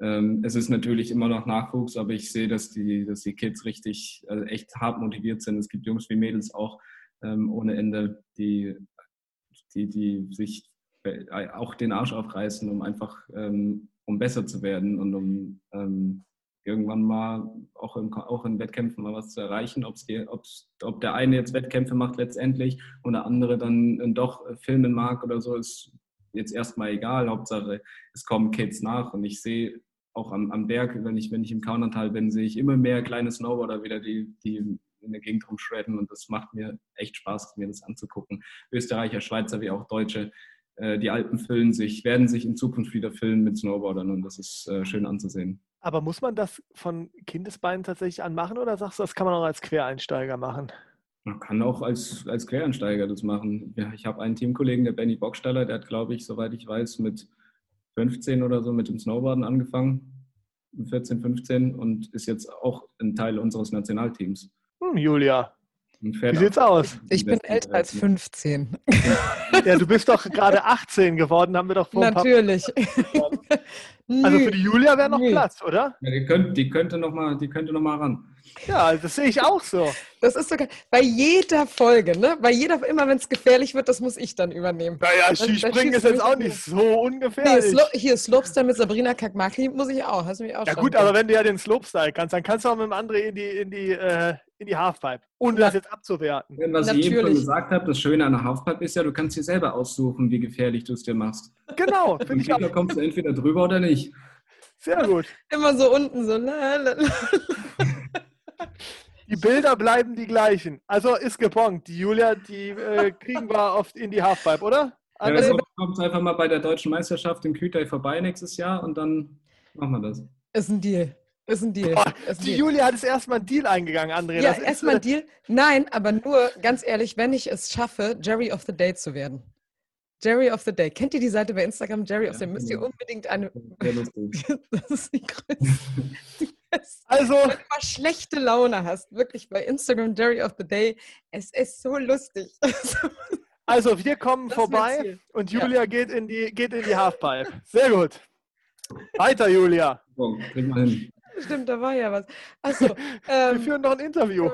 Ähm, es ist natürlich immer noch Nachwuchs, aber ich sehe, dass die, dass die Kids richtig, also echt hart motiviert sind. Es gibt Jungs wie Mädels auch ähm, ohne Ende, die, die, die sich äh, auch den Arsch aufreißen, um einfach ähm, um besser zu werden und um ähm, irgendwann mal auch, im, auch in Wettkämpfen mal was zu erreichen. Ob's die, ob's, ob der eine jetzt Wettkämpfe macht letztendlich und der andere dann äh, doch filmen mag oder so, ist jetzt erstmal egal. Hauptsache, es kommen Kids nach und ich sehe auch am, am Berg, wenn ich, wenn ich im Kaunertal bin, sehe ich immer mehr kleine Snowboarder wieder, die, die in der Gegend rumschredden und das macht mir echt Spaß, mir das anzugucken. Österreicher, Schweizer wie auch Deutsche, äh, die Alpen füllen sich, werden sich in Zukunft wieder füllen mit Snowboardern und das ist äh, schön anzusehen. Aber muss man das von Kindesbeinen tatsächlich anmachen oder sagst du, das kann man auch als Quereinsteiger machen? Man kann auch als, als Quereinsteiger das machen. Ja, ich habe einen Teamkollegen, der Benny Bockstaller, der hat, glaube ich, soweit ich weiß, mit 15 oder so mit dem Snowboarden angefangen, 14, 15 und ist jetzt auch ein Teil unseres Nationalteams. Hm, Julia, wie fährt sieht's aus? Ich bin älter als 15. Ja, du bist doch gerade 18 geworden, haben wir doch vor ein paar Natürlich. Also für die Julia wäre noch Nö. Platz, oder? Ja, die, könnt, die könnte noch mal, die könnte noch mal ran. Ja, das sehe ich auch so. Das ist sogar bei jeder Folge, ne? Bei jeder, immer wenn es gefährlich wird, das muss ich dann übernehmen. Naja, Skispringen ist jetzt auch nicht. so Nee, ungefährlich. Slo hier Slopestyle mit Sabrina Kakmaki muss ich auch. Hast du mich auch Ja schon gut, aber wenn du ja den Slopestyle kannst, dann kannst du auch mit dem André in die, in die, äh, in die Halfpipe. Ohne das jetzt abzuwerten. Was ich eben schon Natürlich. gesagt habe, das Schöne an der Halfpipe ist ja, du kannst dir selber aussuchen, wie gefährlich du es dir machst. Genau, finde ich auch Gegner kommst du entweder drüber oder nicht. sehr gut. immer so unten so. Die Bilder bleiben die gleichen. Also ist gebongt. Die Julia, die äh, kriegen wir oft in die Halfpipe, oder? Ja, also kommt einfach mal bei der deutschen Meisterschaft in Kütai vorbei nächstes Jahr und dann machen wir das. Ist ein Deal. Ist ein Deal. Boah, Ist ein die Deal. Julia hat es erstmal einen Deal eingegangen, André. Ja, erstmal äh, ein Deal. Nein, aber nur, ganz ehrlich, wenn ich es schaffe, Jerry of the Day zu werden. Jerry of the Day. Kennt ihr die Seite bei Instagram, Jerry of the Day? Müsst ihr genau. unbedingt eine. Das ist die größte. die. Also, Wenn du mal schlechte Laune hast, wirklich bei Instagram Jerry of the Day, es ist so lustig. also wir kommen Das vorbei und Ja. Julia geht, in die, geht in die Halfpipe. Sehr gut. Weiter, Julia. Kriegen wir hin. Stimmt, da war ja was. Achso, Wir ähm, führen noch ein Interview.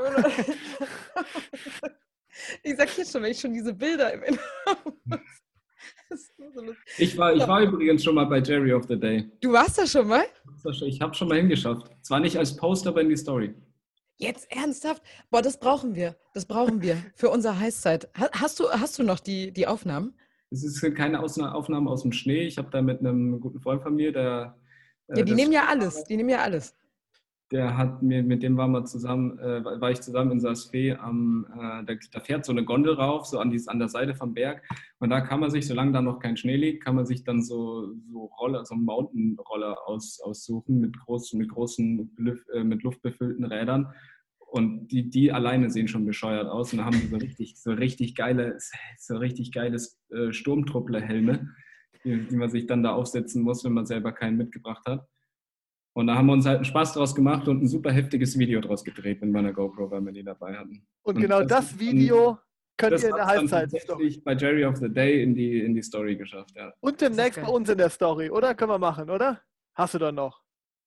ich sag jetzt schon, wenn ich schon diese Bilder im Inneren so. Ich war, ich war übrigens schon mal bei Jerry of the Day. Du warst da schon mal? Ich habe schon mal hingeschafft. Zwar nicht als Post, aber in die Story. Jetzt ernsthaft? Boah, das brauchen wir. Das brauchen wir für unsere Heißzeit. Hast du, hast du noch die, die Aufnahmen? Es ist keine Aufnahme aus dem Schnee. Ich habe da mit einem guten Freund von mir, der. Äh, ja, die nehmen ja alles. Die nehmen ja alles. Der hat mir, mit dem waren wir zusammen, äh, war ich zusammen in Saas-Fee am, äh, da, da, fährt so eine Gondel rauf, so an, die, an der Seite vom Berg. Und da kann man sich, solange da noch kein Schnee liegt, kann man sich dann so, so Roller, so Mountain-Roller aus, aussuchen mit großen, mit großen, äh, mit luftbefüllten Rädern. Und die, die alleine sehen schon bescheuert aus. Und haben so richtig, so richtig geile, so richtig geiles äh, Sturmtruppler-Helme, die, man sich dann da aufsetzen muss, wenn man selber keinen mitgebracht hat. Und da haben wir uns halt einen Spaß draus gemacht und ein super heftiges Video draus gedreht mit meiner GoPro, weil wir die dabei hatten. Und, und genau das, das Video könnt das ihr in der Halbzeit tatsächlich bei Jerry of the Day in die, in die Story geschafft, ja. Und demnächst bei uns in der Story, oder? Können wir machen, oder? Hast du dann noch?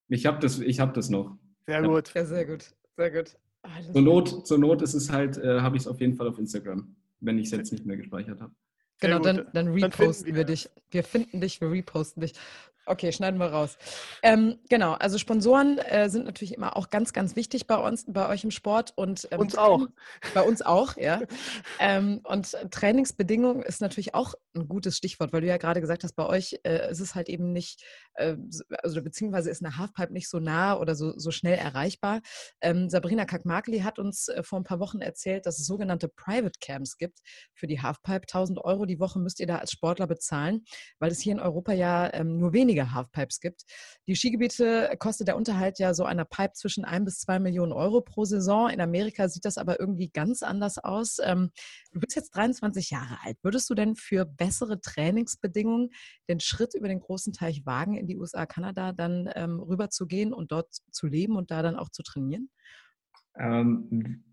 Ich habe das, hab das noch. Sehr gut. Ja, sehr gut. Sehr gut. Zur Not, zur Not ist es halt, äh, habe ich es auf jeden Fall auf Instagram, wenn ich es jetzt nicht mehr gespeichert habe. Genau, dann, dann reposten dann wir dich. Wir finden dich, wir reposten dich. Okay, schneiden wir raus. Ähm, genau, also Sponsoren äh, sind natürlich immer auch ganz, ganz wichtig bei uns, bei euch im Sport und ähm, uns auch. Bei uns auch, ja. ähm, und Trainingsbedingungen ist natürlich auch ein gutes Stichwort, weil du ja gerade gesagt hast, bei euch äh, ist es halt eben nicht, äh, also beziehungsweise ist eine Halfpipe nicht so nah oder so, so schnell erreichbar. Ähm, Sabrina Kakmakli hat uns äh, vor ein paar Wochen erzählt, dass es sogenannte Private Camps gibt für die Halfpipe. 1000 Euro die Woche müsst ihr da als Sportler bezahlen, weil es hier in Europa ja ähm, nur wenige weniger Halfpipes gibt. Die Skigebiete kostet der Unterhalt ja so einer Pipe zwischen ein bis zwei Millionen Euro pro Saison. In Amerika sieht das aber irgendwie ganz anders aus. Ähm, du bist jetzt 23 Jahre alt. Würdest du denn für bessere Trainingsbedingungen den Schritt über den großen Teich wagen, in die USA, Kanada dann ähm, rüber zu gehen und dort zu leben und da dann auch zu trainieren? Ähm,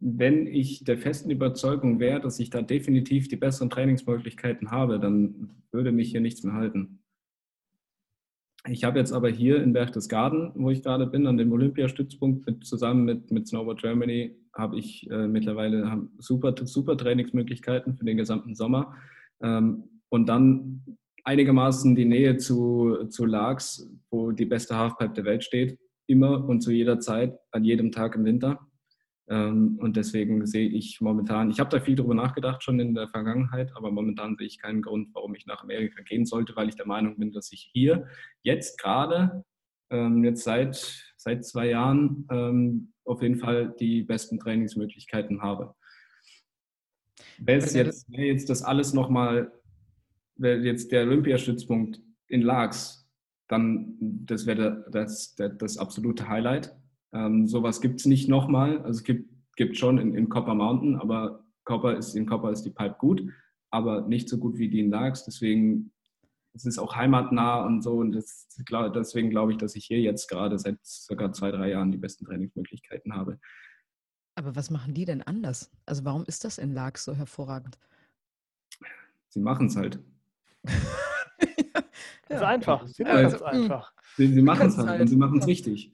wenn ich der festen Überzeugung wäre, dass ich da definitiv die besseren Trainingsmöglichkeiten habe, dann würde mich hier nichts mehr halten. Ich habe jetzt aber hier in Berchtesgaden, wo ich gerade bin, an dem Olympiastützpunkt mit, zusammen mit, mit Snowboard Germany, habe ich äh, mittlerweile super, super Trainingsmöglichkeiten für den gesamten Sommer. Ähm, und dann einigermaßen die Nähe zu, zu Largs, wo die beste Halfpipe der Welt steht, immer und zu jeder Zeit, an jedem Tag im Winter. Ähm, und deswegen sehe ich momentan, ich habe da viel drüber nachgedacht schon in der Vergangenheit, aber momentan sehe ich keinen Grund, warum ich nach Amerika gehen sollte, weil ich der Meinung bin, dass ich hier jetzt gerade, ähm, jetzt seit, seit zwei Jahren, ähm, auf jeden Fall die besten Trainingsmöglichkeiten habe. Wäre jetzt, wär jetzt das alles nochmal, wäre jetzt der Olympiastützpunkt in Lags, dann das wäre das, das, das absolute Highlight. Ähm, sowas gibt es nicht nochmal. Also es gibt, gibt schon in, in Copper Mountain, aber Copper ist, in Copper ist die Pipe gut, aber nicht so gut wie die in Largs. Deswegen es ist auch heimatnah und so. Und das, deswegen glaube ich, dass ich hier jetzt gerade seit circa zwei, drei Jahren die besten Trainingsmöglichkeiten habe. Aber was machen die denn anders? Also warum ist das in Largs so hervorragend? Sie machen es halt. ja. Das ist einfach. Sie machen es einfach. Sie, sie machen es halt, halt und sie machen es richtig.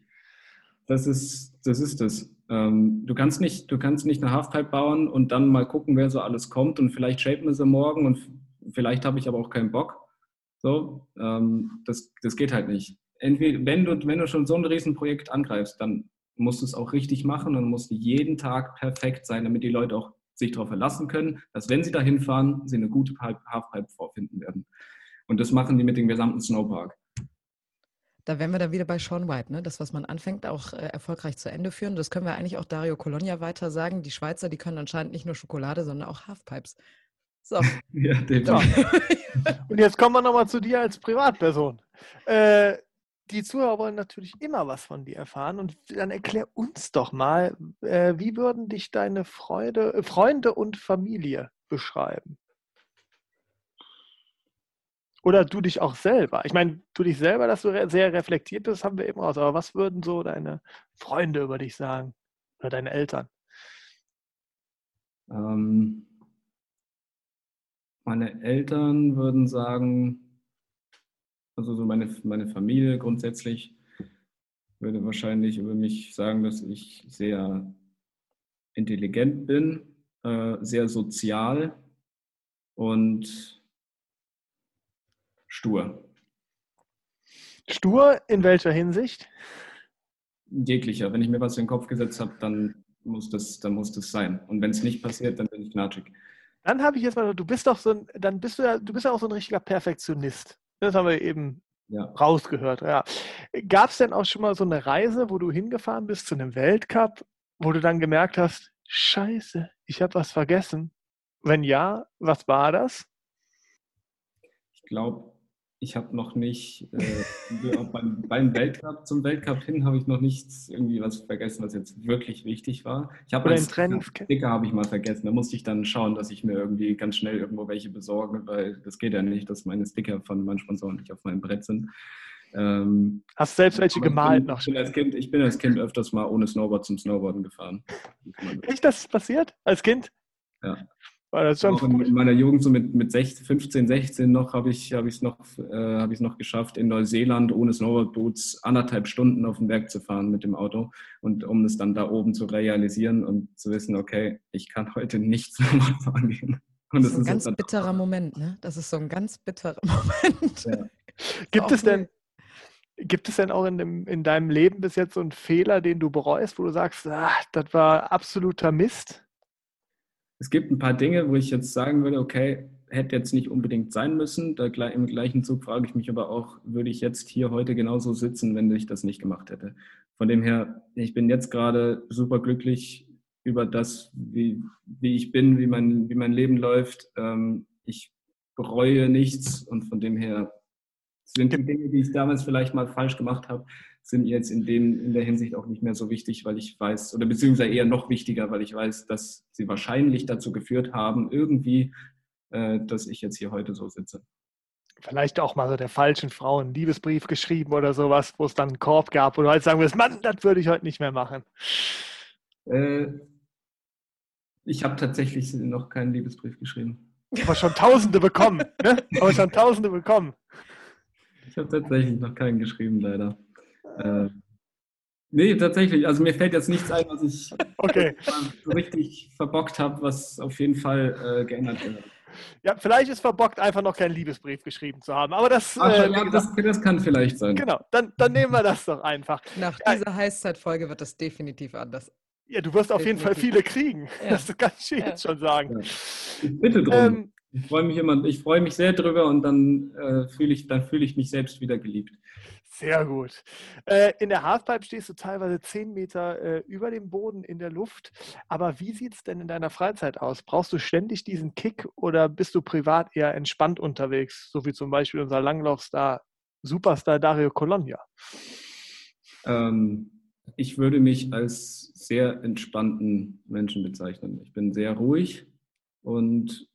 Das ist das. Ist das. Ähm, du, kannst nicht, du kannst nicht eine Halfpipe bauen und dann mal gucken, wer so alles kommt und vielleicht shapen sie morgen und vielleicht habe ich aber auch keinen Bock. So, ähm, das, das geht halt nicht. Entweder, wenn du, wenn du schon so ein Riesenprojekt angreifst, dann musst du es auch richtig machen und musst jeden Tag perfekt sein, damit die Leute auch sich darauf verlassen können, dass wenn sie da hinfahren, sie eine gute Halfpipe vorfinden werden. Und das machen die mit dem gesamten Snowpark. Da wären wir dann wieder bei Sean White, ne? Das, was man anfängt, auch äh, erfolgreich zu Ende führen. Das können wir eigentlich auch Dario Colonia weiter sagen. Die Schweizer, die können anscheinend nicht nur Schokolade, sondern auch Halfpipes. So. ja, Und jetzt kommen wir nochmal zu dir als Privatperson. Äh, die Zuhörer wollen natürlich immer was von dir erfahren und dann erklär uns doch mal, äh, wie würden dich deine Freude, äh, Freunde und Familie beschreiben? Oder du dich auch selber. Ich meine, du dich selber, dass du sehr reflektiert bist, haben wir eben raus. Aber was würden so deine Freunde über dich sagen? Oder deine Eltern? Ähm, meine Eltern würden sagen, also so meine, meine Familie grundsätzlich würde wahrscheinlich über mich sagen, dass ich sehr intelligent bin, äh, sehr sozial und Stur. Stur in welcher Hinsicht? jeglicher. Wenn ich mir was in den Kopf gesetzt habe, dann muss das, dann muss das sein. Und wenn es nicht passiert, dann bin ich knatschig. Dann habe ich jetzt mal, du bist doch so ein, dann bist du ja, du bist ja auch so ein richtiger Perfektionist. Das haben wir eben ja. rausgehört. Ja. Gab es denn auch schon mal so eine Reise, wo du hingefahren bist zu einem Weltcup, wo du dann gemerkt hast, Scheiße, ich habe was vergessen? Wenn ja, was war das? Ich glaube, ich habe noch nicht, äh, beim, beim, Weltcup, zum Weltcup hin habe ich noch nichts irgendwie was vergessen, was jetzt wirklich wichtig war. Ich habe einen Sticker habe ich mal vergessen. Da musste ich dann schauen, dass ich mir irgendwie ganz schnell irgendwo welche besorge, weil das geht ja nicht, dass meine Sticker von meinen Sponsoren nicht auf meinem Brett sind. Ähm, Hast du selbst welche gemalt bin, noch? Ich bin, als kind, ich bin als Kind öfters mal ohne Snowboard zum Snowboarden gefahren. Echt, das passiert? Als Kind? Ja. War das schon in, in, meiner Jugend, so mit, mit 16, 15, 16 noch, habe ich es hab noch, äh, hab noch geschafft, in Neuseeland ohne Snowboardboots anderthalb Stunden auf den Berg zu fahren mit dem Auto. Und um es dann da oben zu realisieren und zu wissen, okay, ich kann heute nicht Snowboard fahren gehen. Und das, das ist ein ganz bitterer Moment, ne? Das ist so ein ganz bitterer Moment. Ja. Gibt es denn, Gibt es denn auch in, dem, in, deinem Leben bis jetzt so einen Fehler, den du bereust, wo du sagst, ah, das war absoluter Mist? Es gibt ein paar Dinge, wo ich jetzt sagen würde, okay, hätte jetzt nicht unbedingt sein müssen. Da, Im gleichen Zug frage ich mich aber auch, würde ich jetzt hier heute genauso sitzen, wenn ich das nicht gemacht hätte? Von dem her, ich bin jetzt gerade super glücklich über das, wie, wie ich bin, wie mein, wie mein Leben läuft. Ähm, ich bereue nichts und von dem her sind die Dinge, die ich damals vielleicht mal falsch gemacht habe, sind jetzt in, dem, in der Hinsicht auch nicht mehr so wichtig, weil ich weiß, oder beziehungsweise eher noch wichtiger, weil ich weiß, dass sie wahrscheinlich dazu geführt haben, irgendwie, äh, dass ich jetzt hier heute so sitze. Vielleicht auch mal so der falschen Frau einen Liebesbrief geschrieben oder sowas, wo es dann einen Korb gab, wo du halt sagen würdest, Mann, das würde ich heute nicht mehr machen. Äh, ich habe tatsächlich noch keinen Liebesbrief geschrieben. Aber schon Tausende bekommen, ne? Aber schon Tausende bekommen. Ich habe tatsächlich noch keinen geschrieben, leider. Äh, nee, tatsächlich. Also mir fällt jetzt nichts ein, was ich okay. so richtig verbockt habe, was auf jeden Fall äh, geändert wird. Ja, vielleicht ist verbockt, einfach noch keinen Liebesbrief geschrieben zu haben. Aber das, Ach, äh, ja, das, das, kann vielleicht sein. Genau, dann, dann nehmen wir das doch einfach. Nach dieser Heißzeitfolge wird das definitiv anders. Ja, du wirst definitiv. auf jeden Fall viele kriegen. Ja. Das kann ich ja. jetzt schon sagen. Ja. Bitte drum. Ähm, ich freue mich immer, ich freue mich sehr drüber und dann äh, fühle ich, dann ich mich selbst wieder geliebt. Sehr gut. Äh, in der Halfpipe stehst du teilweise zehn Meter äh, über dem Boden in der Luft. Aber wie sieht es denn in deiner Freizeit aus? Brauchst du ständig diesen Kick oder bist du privat eher entspannt unterwegs, so wie zum Beispiel unser Langlaufstar, Superstar Dario Colonia? Ähm, ich würde mich als sehr entspannten Menschen bezeichnen. Ich bin sehr ruhig und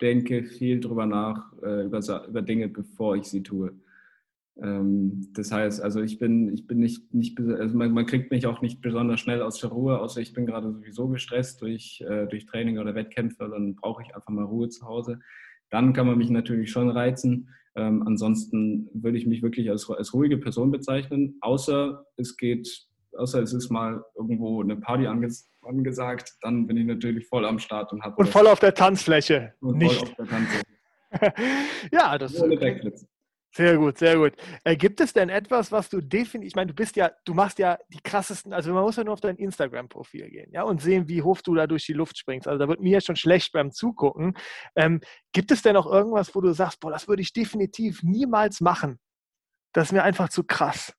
denke viel drüber nach, äh, über, über Dinge, bevor ich sie tue. Ähm, das heißt, also ich bin, ich bin nicht, nicht also man, man, kriegt mich auch nicht besonders schnell aus der Ruhe, außer ich bin gerade sowieso gestresst durch, äh, durch Training oder Wettkämpfe, dann brauche ich einfach mal Ruhe zu Hause. Dann kann man mich natürlich schon reizen. Ähm, ansonsten würde ich mich wirklich als, als ruhige Person bezeichnen, außer es geht, außer es ist mal irgendwo eine Party anges angesagt, dann bin ich natürlich voll am Start und habe. Und voll auf der Tanzfläche. Und nicht. voll auf der Tanzfläche. ja, das ist. Sehr gut, sehr gut. Äh, gibt es denn etwas, was du definitiv, ich meine, du bist ja, du machst ja die krassesten, also man muss ja nur auf dein Instagram-Profil gehen, ja, und sehen, wie hoch du da durch die Luft springst. Also da wird mir jetzt schon schlecht beim Zugucken. Ähm, gibt es denn auch irgendwas, wo du sagst, boah, das würde ich definitiv niemals machen? Das ist mir einfach zu krass.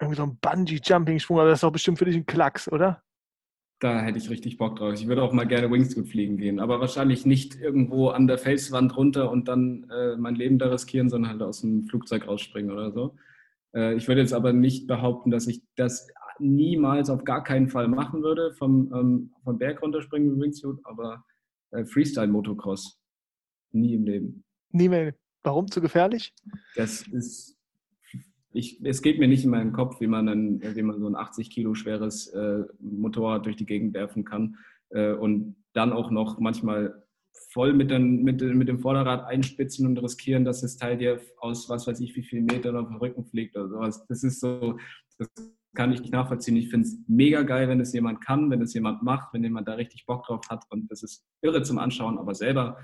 Irgendwie so ein Bungee-Jumping-Sprung, aber das ist doch bestimmt für dich ein Klacks, oder? Da hätte ich richtig Bock drauf. Ich würde auch mal gerne Wingsuit fliegen gehen, aber wahrscheinlich nicht irgendwo an der Felswand runter und dann äh, mein Leben da riskieren, sondern halt aus dem Flugzeug rausspringen oder so. Äh, ich würde jetzt aber nicht behaupten, dass ich das niemals auf gar keinen Fall machen würde, vom, ähm, vom Berg runterspringen mit Wingsuit, aber äh, Freestyle-Motocross. Nie im Leben. Nie mehr. Warum? Zu gefährlich? Das ist ich, es geht mir nicht in meinen Kopf, wie man, dann, wie man so ein 80 Kilo schweres äh, Motorrad durch die Gegend werfen kann äh, und dann auch noch manchmal voll mit, den, mit, mit, dem Vorderrad einspitzen und riskieren, dass das Teil dir aus was weiß ich wie viel Metern auf den Rücken fliegt oder sowas. Das ist so, das kann ich nicht nachvollziehen. Ich finde es mega geil, wenn es jemand kann, wenn es jemand macht, wenn jemand da richtig Bock drauf hat und das ist irre zum Anschauen, aber selber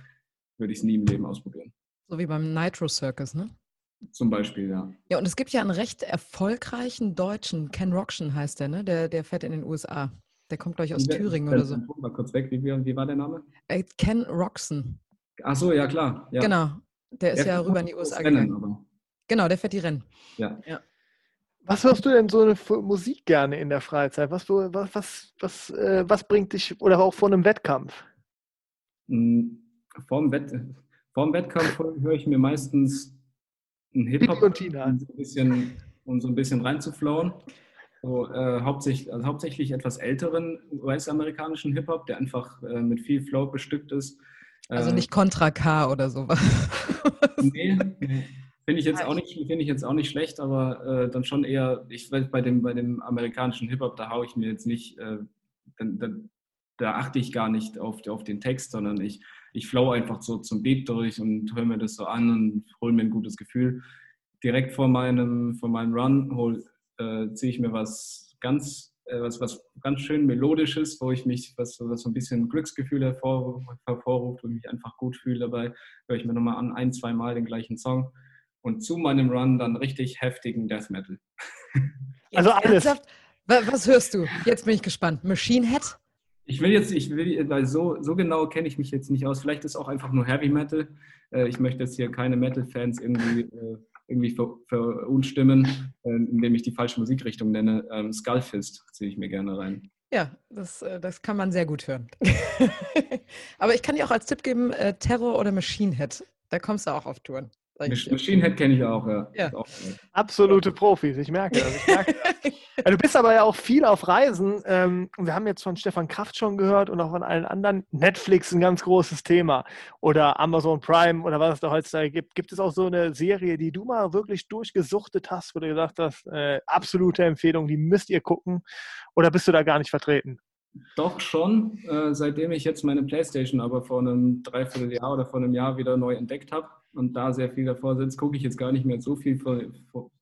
würde ich es nie im Leben ausprobieren. So wie beim Nitro Circus, ne? Zum Beispiel, ja. Ja, und es gibt ja einen recht erfolgreichen Deutschen, Ken Rockson heißt der, ne? Der, der fährt in den USA. Der kommt, glaube ich, aus Wie- Thüringen Ken- oder so. Mal kurz weg, wie, wie, war der Name? Äh, Ken Roxon. Ach so, ja klar. Ja. Genau. Der ist Der ja rüber in die USA Rennen, gegangen. aber- Genau, der fährt die Rennen. Ja. Was hörst du denn so eine für Musik gerne in der Freizeit? Was, was, was, was, äh, was bringt dich, oder auch vor einem Wettkampf? Mm, Vorm, Wett, vorm Wettkampf höre ich mir meistens einen Hip-Hop, und Tina. um so ein bisschen, um so ein bisschen reinzuflowen. So, äh, hauptsächlich, also hauptsächlich etwas älteren US-amerikanischen Hip-Hop, der einfach äh, mit viel Flow bestückt ist. Also Äh, nicht Contra K oder sowas. Nee, nee. Finde ich jetzt auch nicht, finde ich jetzt auch nicht schlecht, aber äh, dann schon eher, ich weiß, bei dem, bei dem amerikanischen Hip-Hop, da haue ich mir jetzt nicht, äh, dann, dann, da achte ich gar nicht auf, auf den Text, sondern ich, ich flow einfach so zum Beat durch und höre mir das so an und hole mir ein gutes Gefühl. Direkt vor meinem, vor meinem Run hol, äh, ziehe ich mir was ganz, äh, was, was ganz schön Melodisches, wo ich mich, was, was so ein bisschen Glücksgefühl hervor, hervorruft und mich einfach gut fühle dabei, höre ich mir nochmal an, ein, zwei Mal den gleichen Song und zu meinem Run dann richtig heftigen Death Metal. Also alles. Was hörst du? Jetzt bin ich gespannt. Machine Head? Ich will jetzt, ich will, weil so, so genau kenne ich mich jetzt nicht aus. Vielleicht ist auch einfach nur Heavy Metal. Äh, ich möchte jetzt hier keine Metal-Fans irgendwie, äh, irgendwie ver, verunstimmen, äh, indem ich die falsche Musikrichtung nenne. Ähm, Skullfist ziehe ich mir gerne rein. Ja, das, das kann man sehr gut hören. Aber ich kann dir auch als Tipp geben, Terror oder Machine Head. Da kommst du auch auf Touren. Ich. Machine Head kenne ich auch, ja. Ja. Auch. Absolute Profis, ich merke das. Ich merke das. Ja, Du bist aber ja auch viel auf Reisen. Ähm, wir haben jetzt von Stefan Kraft schon gehört und auch von allen anderen. Netflix ein ganz großes Thema. Oder Amazon Prime oder was es da heutzutage gibt. Gibt es auch so eine Serie, die du mal wirklich durchgesuchtet hast, wo du gesagt hast, äh, absolute Empfehlung, die müsst ihr gucken? Oder bist du da gar nicht vertreten? Doch schon, äh, seitdem ich jetzt meine Playstation aber vor einem Dreivierteljahr oder vor einem Jahr wieder neu entdeckt habe und da sehr viel davor sitzt, gucke ich jetzt gar nicht mehr so viel von,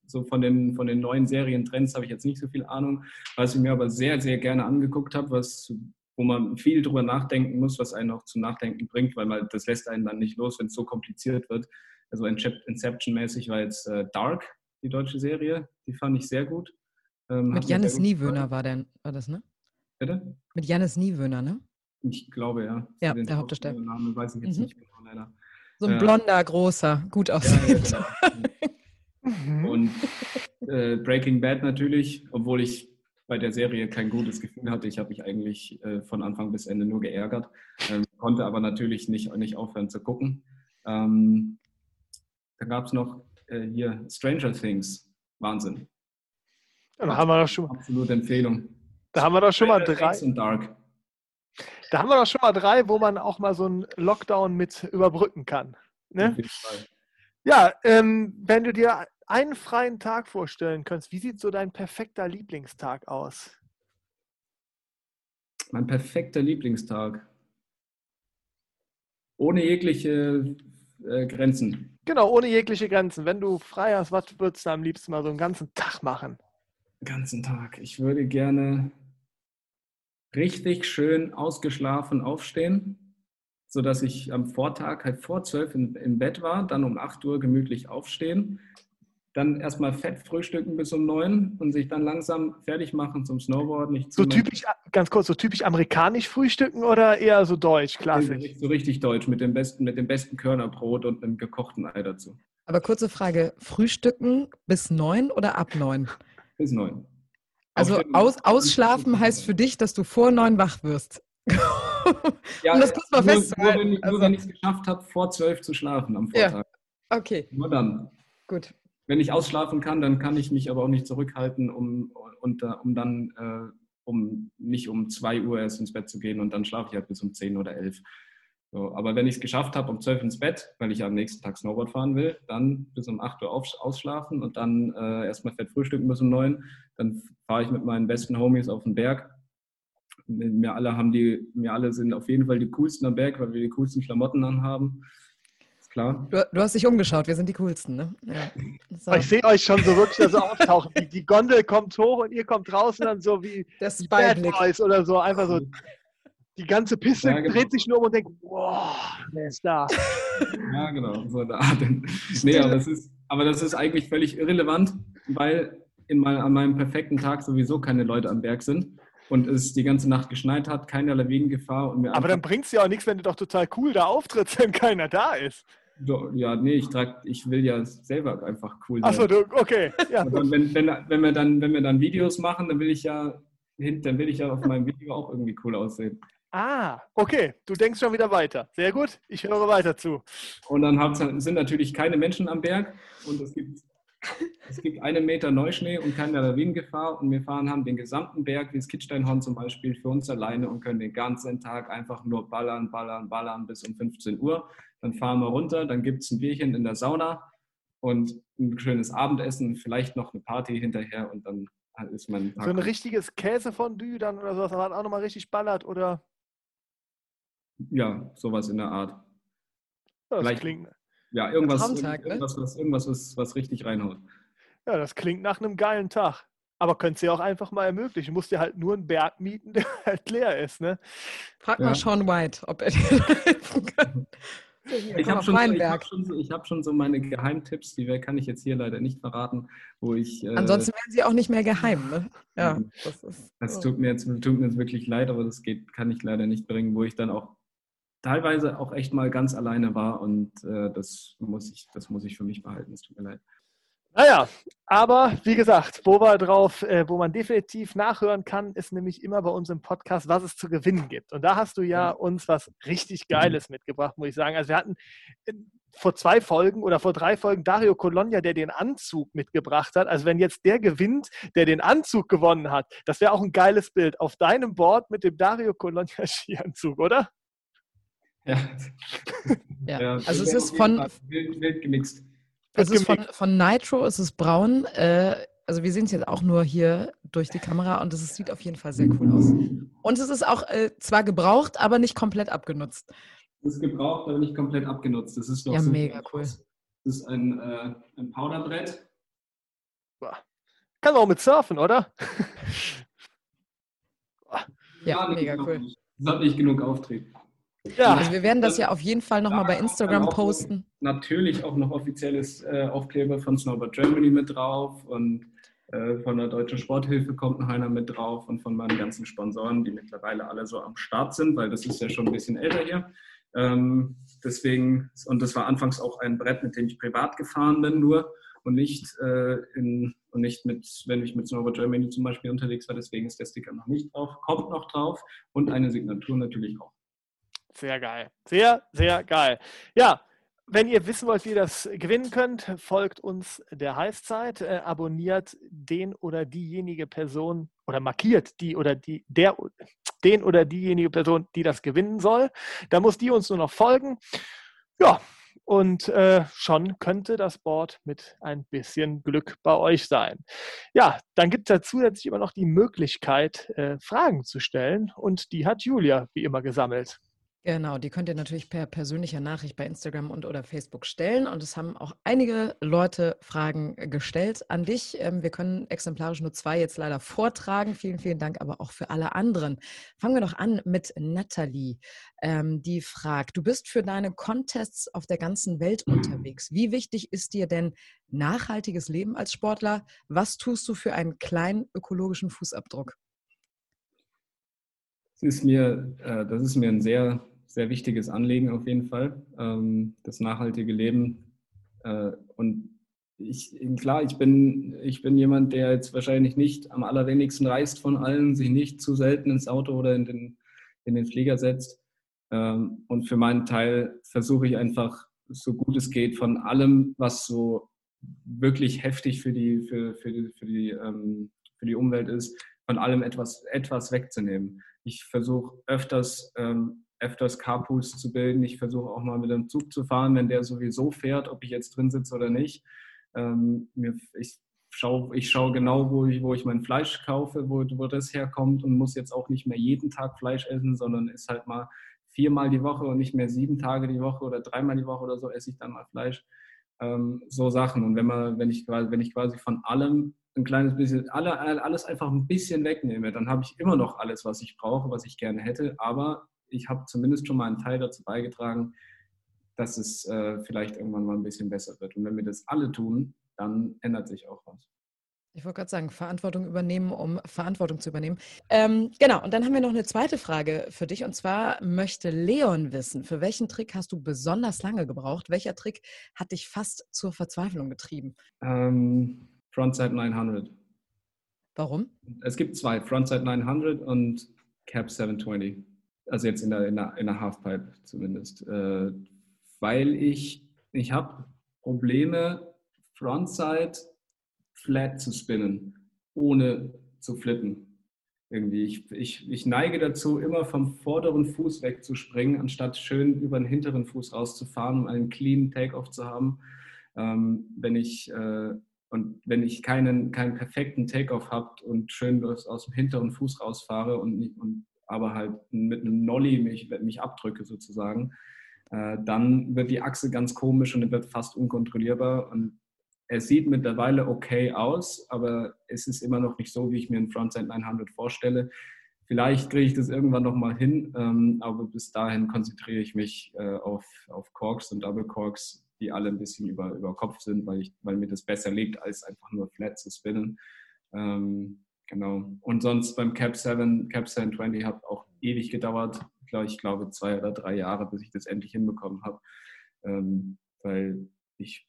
so von, den, von den neuen Serientrends habe ich jetzt nicht so viel Ahnung. Was ich mir aber sehr, sehr gerne angeguckt habe, was, wo man viel drüber nachdenken muss, was einen auch zum Nachdenken bringt, weil man, das lässt einen dann nicht los, wenn es so kompliziert wird. Also Incep- Inception-mäßig war jetzt äh, Dark, die deutsche Serie, die fand ich sehr gut. Ähm, Mit gut Niewöhner war, der, war das, ne? Bitte? Mit Jannis Niewöhner, ne? Ich glaube, ja. Ja, der Hauptdarsteller. Namen weiß ich jetzt Mhm. nicht genau, leider. So ein Ja. blonder, großer, gut aussehend. ja, genau. Und äh, Breaking Bad natürlich, obwohl ich bei der Serie kein gutes Gefühl hatte. Ich habe mich eigentlich äh, von Anfang bis Ende nur geärgert, ähm, konnte aber natürlich nicht, nicht aufhören zu gucken. Ähm, da gab es noch äh, hier Stranger Things. Wahnsinn. Ja, da haben wir doch schon, Absolute Empfehlung. da haben wir doch schon mal Stranger drei. Things und Dark. Da haben wir doch schon mal drei, wo man auch mal so einen Lockdown mit überbrücken kann. Ne? Ja, ähm, wenn du dir einen freien Tag vorstellen könntest, wie sieht so dein perfekter Lieblingstag aus? Mein perfekter Lieblingstag. Ohne jegliche äh, Grenzen. Genau, ohne jegliche Grenzen. Wenn du frei hast, was würdest du am liebsten mal so einen ganzen Tag machen? Den ganzen Tag. Ich würde gerne richtig schön ausgeschlafen aufstehen, sodass ich am Vortag halt vor zwölf im Bett war, dann um 8 Uhr gemütlich aufstehen, dann erstmal fett frühstücken bis um neun und sich dann langsam fertig machen zum Snowboarden. Ich So typisch, ganz kurz, so typisch amerikanisch frühstücken oder eher so deutsch, klassisch? So richtig deutsch, mit dem besten, mit dem besten Körnerbrot und einem gekochten Ei dazu. Aber kurze Frage: Frühstücken bis neun oder ab neun? Bis neun. Also aus, ausschlafen heißt für dich, dass du vor neun wach wirst. Ja, um das kurz mal nur, nur, festzuhalten. wenn, ich- nur Also- wenn ich es geschafft habe, vor zwölf zu schlafen am Ja. Vortag. Okay, Nur dann. gut. Wenn ich ausschlafen kann, dann kann ich mich aber auch nicht zurückhalten, um, und, äh, um dann äh, um nicht um 2 Uhr erst ins Bett zu gehen und dann schlafe ich halt bis um 10 oder 11. So, aber wenn ich es geschafft habe, um 12 ins Bett, weil ich am nächsten Tag Snowboard fahren will, dann bis um 8 Uhr auf, ausschlafen und dann äh, erstmal fett frühstücken bis um 9. Dann fahre ich mit meinen besten Homies auf den Berg. Wir alle haben die, wir alle sind auf jeden Fall die coolsten am Berg, weil wir die coolsten Klamotten anhaben. Ist klar. Du, du hast dich umgeschaut, wir sind die coolsten, ne? Ja. So. Ich sehe euch schon so wirklich so auftauchen. Die, die Gondel kommt hoch und ihr kommt raus und dann so wie Der die Bad. Boys oder so. Einfach so, die ganze Piste Ja, genau. dreht sich nur um und denkt, wow, wer ist da? Ja, genau. So eine Art. Nee, aber es ist, Aber das ist eigentlich völlig irrelevant, weil in mein, an meinem perfekten Tag sowieso keine Leute am Berg sind und es die ganze Nacht geschneit hat, keine Lawinengefahr. Und mir Aber dann bringt es ja auch nichts, wenn du doch total cool da auftrittst, wenn keiner da ist. Ja, nee, ich, trag, ich will ja selber einfach cool sein. Achso, okay. Ja. Wenn, wenn, wenn, wir dann, wenn wir dann Videos machen, dann will ich ja dann will ich ja auf meinem Video auch irgendwie cool aussehen. Ah, okay. Du denkst schon wieder weiter. Sehr gut. Ich höre weiter zu. Und dann sind natürlich keine Menschen am Berg und es gibt, es gibt einen Meter Neuschnee und keine Lawinengefahr. Und wir fahren haben den gesamten Berg, wie das Kitzsteinhorn zum Beispiel, für uns alleine und können den ganzen Tag einfach nur ballern, ballern, ballern bis um 15 Uhr. Dann fahren wir runter, dann gibt es ein Bierchen in der Sauna und ein schönes Abendessen, vielleicht noch eine Party hinterher und dann ist man. So ein richtiges Käsefondue dann oder sowas, was auch nochmal richtig ballert oder? Ja, sowas in der Art. das Vielleicht, klingt. Ja, irgendwas, Traumtag, ne? irgendwas, was, irgendwas was, was richtig reinhaut. Ja, das klingt nach einem geilen Tag. Aber könntest du ja auch einfach mal ermöglichen. Du musst dir halt nur einen Berg mieten, der halt leer ist, ne? Frag ja. mal Sean White, ob er dir helfen kann. Ich habe schon, so, hab schon, so, hab schon so meine Geheimtipps, die kann ich jetzt hier leider nicht verraten, wo ich. Äh, Ansonsten wären sie auch nicht mehr geheim, ne? Ja. Das, ist, das tut, mir jetzt, tut mir jetzt wirklich leid, aber das geht, kann ich leider nicht bringen, wo ich dann auch teilweise auch echt mal ganz alleine war und äh, das, muss ich, das muss ich für mich behalten. Es tut mir leid. Naja, aber wie gesagt, wo, wir drauf, äh, wo man definitiv nachhören kann, ist nämlich immer bei uns im Podcast, was es zu gewinnen gibt. Und da hast du ja uns was richtig Geiles mitgebracht, muss ich sagen. Also wir hatten äh, vor zwei Folgen oder vor drei Folgen Dario Colonia, der den Anzug mitgebracht hat. Also wenn jetzt der gewinnt, der den Anzug gewonnen hat, das wäre auch ein geiles Bild auf deinem Board mit dem Dario Colonia Skianzug, oder? Ja. ja. ja. Also es ist von wild, wild gemixt. Es ist von, von Nitro, es ist braun. Äh, also wir sehen es jetzt auch nur hier durch die Kamera und es sieht auf jeden Fall sehr cool aus. Und es ist auch äh, zwar gebraucht, aber nicht komplett abgenutzt. Es ist gebraucht, aber nicht komplett abgenutzt. Das ist doch ja, so mega cool. Das ist ein, äh, ein Powderbrett. Kann man auch mit surfen, oder? ja, ja mega cool. Das hat nicht genug Auftrieb. Ja. Also wir werden das ja auf jeden Fall nochmal bei Instagram posten. Natürlich auch noch offizielles äh, Aufkleber von Snowboard Germany mit drauf und äh, von der Deutschen Sporthilfe kommt noch einer mit drauf und von meinen ganzen Sponsoren, die mittlerweile alle so am Start sind, weil das ist ja schon ein bisschen älter hier. Ähm, deswegen, und das war anfangs auch ein Brett, mit dem ich privat gefahren bin, nur und nicht, äh, in, und nicht mit, wenn ich mit Snowboard Germany zum Beispiel unterwegs war. Deswegen ist der Sticker noch nicht drauf, kommt noch drauf und eine Signatur natürlich auch. Sehr geil. Sehr, sehr geil. Ja, wenn ihr wissen wollt, wie ihr das gewinnen könnt, folgt uns der Heißzeit, äh, abonniert den oder diejenige Person oder markiert die oder die, der, den oder diejenige Person, die das gewinnen soll. Da muss die uns nur noch folgen. Ja, und äh, schon könnte das Board mit ein bisschen Glück bei euch sein. Ja, dann gibt es ja zusätzlich immer noch die Möglichkeit, äh, Fragen zu stellen und die hat Julia wie immer gesammelt. Genau, die könnt ihr natürlich per persönlicher Nachricht bei Instagram und oder Facebook stellen. Und es haben auch einige Leute Fragen gestellt an dich. Ähm, wir können exemplarisch nur zwei jetzt leider vortragen. Vielen, vielen Dank aber auch für alle anderen. Fangen wir doch an mit Natalie, ähm, die fragt, du bist für deine Contests auf der ganzen Welt unterwegs. Wie wichtig ist dir denn nachhaltiges Leben als Sportler? Was tust du für einen kleinen ökologischen Fußabdruck? Ist mir, äh, das ist mir ein sehr sehr wichtiges Anliegen auf jeden Fall, ähm, das nachhaltige Leben. Äh, und ich, klar, ich bin, ich bin jemand, der jetzt wahrscheinlich nicht am allerwenigsten reist von allen, sich nicht zu selten ins Auto oder in den, in den Flieger setzt. Ähm, und für meinen Teil versuche ich einfach, so gut es geht, von allem, was so wirklich heftig für die, für, für die, für die, ähm, für die Umwelt ist, von allem etwas, etwas wegzunehmen. Ich versuche öfters ähm, öfters Carpools zu bilden. Ich versuche auch mal mit dem Zug zu fahren, wenn der sowieso fährt, ob ich jetzt drin sitze oder nicht. Ähm, mir, ich schaue ich schau genau, wo ich, wo ich mein Fleisch kaufe, wo, wo das herkommt und muss jetzt auch nicht mehr jeden Tag Fleisch essen, sondern ist halt mal viermal die Woche und nicht mehr sieben Tage die Woche oder dreimal die Woche oder so esse ich dann mal Fleisch. Ähm, so Sachen. Und wenn man, wenn ich quasi, wenn ich quasi von allem ein kleines bisschen, alle, alles einfach ein bisschen wegnehme, dann habe ich immer noch alles, was ich brauche, was ich gerne hätte, aber ich habe zumindest schon mal einen Teil dazu beigetragen, dass es äh, vielleicht irgendwann mal ein bisschen besser wird. Und wenn wir das alle tun, dann ändert sich auch was. Ich wollte gerade sagen, Verantwortung übernehmen, um Verantwortung zu übernehmen. Ähm, genau, und dann haben wir noch eine zweite Frage für dich. Und zwar möchte Leon wissen, für welchen Trick hast du besonders lange gebraucht? Welcher Trick hat dich fast zur Verzweiflung getrieben? Ähm, Frontside 900. Warum? Es gibt zwei, Frontside 900 und Cap 720. Also jetzt in der, in der, in der Halfpipe zumindest. Äh, weil ich, ich habe Probleme, Frontside flat zu spinnen, ohne zu flippen. Irgendwie. Ich, ich, ich neige dazu, immer vom vorderen Fuß wegzuspringen, anstatt schön über den hinteren Fuß rauszufahren, um einen clean Takeoff zu haben. Ähm, wenn ich, äh, und wenn ich keinen, keinen perfekten Takeoff habe und schön aus, aus dem hinteren Fuß rausfahre und, und aber halt mit einem Nolly mich, mich abdrücke sozusagen, äh, dann wird die Achse ganz komisch und wird fast unkontrollierbar. Und es sieht mittlerweile okay aus, aber es ist immer noch nicht so, wie ich mir ein Frontside 900 vorstelle. Vielleicht kriege ich das irgendwann nochmal hin, ähm, aber bis dahin konzentriere ich mich äh, auf, auf Corks und Double Corks, die alle ein bisschen über, über Kopf sind, weil, ich, weil mir das besser liegt, als einfach nur flat zu spinnen. Ähm, genau. Und sonst beim Cap 7, Cap 720 hat auch ewig gedauert. Ich glaube, zwei oder drei Jahre, bis ich das endlich hinbekommen habe. Ähm, weil ich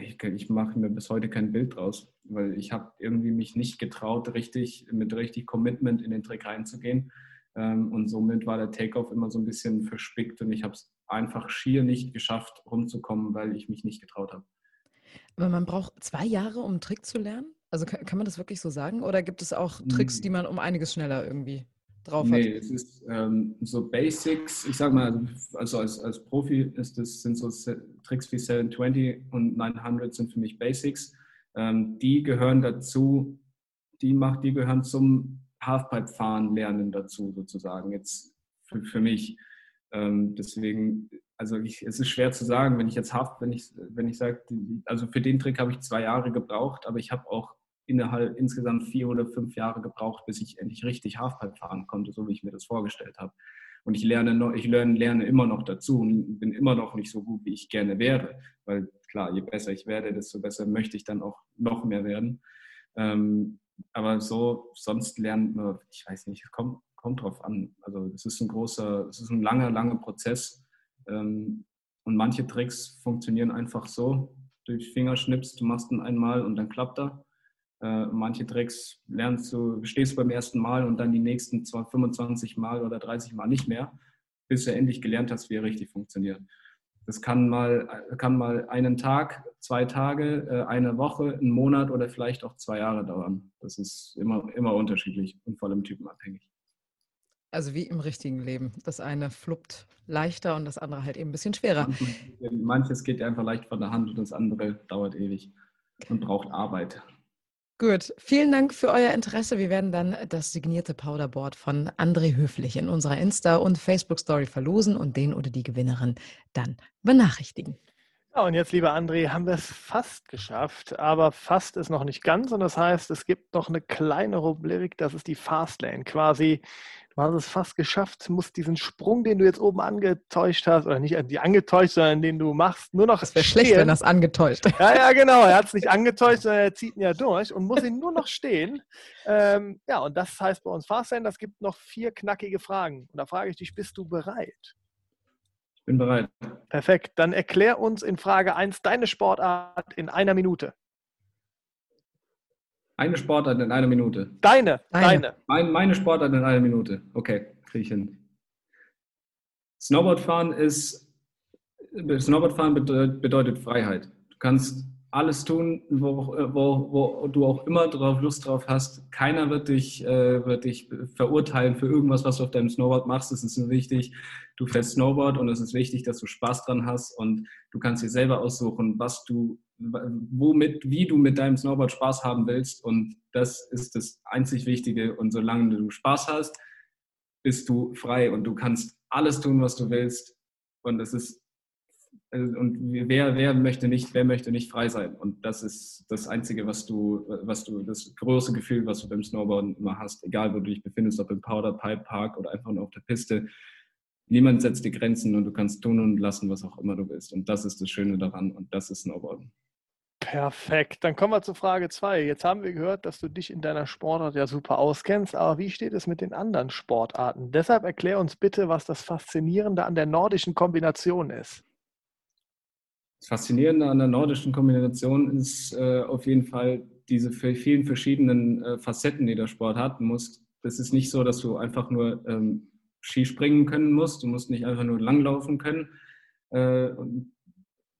ich, ich mache mir bis heute kein Bild draus, weil ich habe irgendwie mich nicht getraut, richtig mit richtig Commitment in den Trick reinzugehen. Ähm, und somit war der Takeoff immer so ein bisschen verspickt und ich habe es einfach schier nicht geschafft, rumzukommen, weil ich mich nicht getraut habe. Aber man braucht zwei Jahre, um einen Trick zu lernen? Also kann, kann man das wirklich so sagen? Oder gibt es auch Tricks, die man um einiges schneller irgendwie drauf nee, hat? Nee, es ist ähm, so Basics. Ich sag mal, also als, als Profi ist das, sind so Tricks wie 720 und 900 sind für mich Basics. Ähm, die gehören dazu, die, macht, die gehören zum Halfpipe-Fahren lernen dazu sozusagen. Jetzt für, für mich. Ähm, deswegen, also ich, es ist schwer zu sagen, wenn ich jetzt Half, wenn ich, wenn ich sage, also für den Trick habe ich zwei Jahre gebraucht, aber ich habe auch innerhalb insgesamt vier oder fünf Jahre gebraucht, bis ich endlich richtig Halfpipe fahren konnte, so wie ich mir das vorgestellt habe. Und ich lerne, ich lerne, lerne immer noch dazu und bin immer noch nicht so gut, wie ich gerne wäre. Weil klar, je besser ich werde, desto besser möchte ich dann auch noch mehr werden. Ähm, aber so, sonst lernt man, ich weiß nicht, kommt, kommt drauf an. Also es ist ein großer, es ist ein langer, langer Prozess. Ähm, und manche Tricks funktionieren einfach so. Durch Fingerschnips, du machst ihn einmal und dann klappt er. Äh, manche Tricks lernst du, stehst beim ersten Mal und dann die nächsten 25 Mal oder 30 Mal nicht mehr, bis du endlich gelernt hast, wie er richtig funktioniert. Das kann mal, kann mal einen Tag, zwei Tage, äh, eine Woche, einen Monat oder vielleicht auch zwei Jahre dauern. Das ist immer, immer unterschiedlich und vor allem typenabhängig. Also wie im richtigen Leben. Das eine fluppt leichter und das andere halt eben ein bisschen schwerer. Manches geht einfach leicht von der Hand und das andere dauert ewig und braucht Arbeit. Gut, vielen Dank für euer Interesse. Wir werden dann das signierte Powderboard von André Höflich in unserer Insta- und Facebook-Story verlosen und den oder die Gewinnerin dann benachrichtigen. Ja, und jetzt, lieber André, haben wir es fast geschafft, aber fast ist noch nicht ganz. Und das heißt, es gibt noch eine kleine Rubrik, das ist die Fastlane. Quasi Du hast es fast geschafft, musst diesen Sprung, den du jetzt oben angetäuscht hast, oder nicht die angetäuscht, sondern den du machst, nur noch. Das wäre schlecht, wenn das angetäuscht. Ja, ja, genau. Er hat es nicht angetäuscht, sondern er zieht ihn ja durch und muss ihn nur noch stehen. Ähm, ja, und das heißt bei uns Fastlane, das gibt noch vier knackige Fragen. Und da frage ich dich, bist du bereit? Ich bin bereit. Perfekt. Dann erklär uns in Frage 1 deine Sportart in einer Minute. Eine Sportart in einer Minute. Deine, deine. Mein, meine Sportart in einer Minute. Okay, kriege ich hin. Snowboardfahren ist, Snowboardfahren bedeutet Freiheit. Du kannst alles tun, wo, wo, wo du auch immer drauf Lust drauf hast. Keiner wird dich, äh, wird dich verurteilen für irgendwas, was du auf deinem Snowboard machst. Es ist nur wichtig, du fährst Snowboard und es ist wichtig, dass du Spaß dran hast und du kannst dir selber aussuchen, was du, womit, wie du mit deinem Snowboard Spaß haben willst. Und das ist das einzig Wichtige. Und solange du Spaß hast, bist du frei und du kannst alles tun, was du willst. Und es ist und wer, wer möchte nicht, wer möchte nicht frei sein? Und das ist das Einzige, was du, was du, das große Gefühl, was du beim Snowboarden immer hast, egal wo du dich befindest, ob im Powder Pipe Park oder einfach nur auf der Piste. niemand setzt die Grenzen und du kannst tun und lassen, was auch immer du willst. Und das ist das Schöne daran und das ist Snowboarden. Perfekt. Dann kommen wir zu Frage 2. Jetzt haben wir gehört, dass du dich in deiner Sportart ja super auskennst, aber wie steht es mit den anderen Sportarten? Deshalb erklär uns bitte, was das Faszinierende an der nordischen Kombination ist. Das Faszinierende an der nordischen Kombination ist äh, auf jeden Fall diese vielen verschiedenen äh, Facetten, die der Sport hat. Das ist nicht so, dass du einfach nur ähm, Skispringen können musst. Du musst nicht einfach nur langlaufen können. Äh,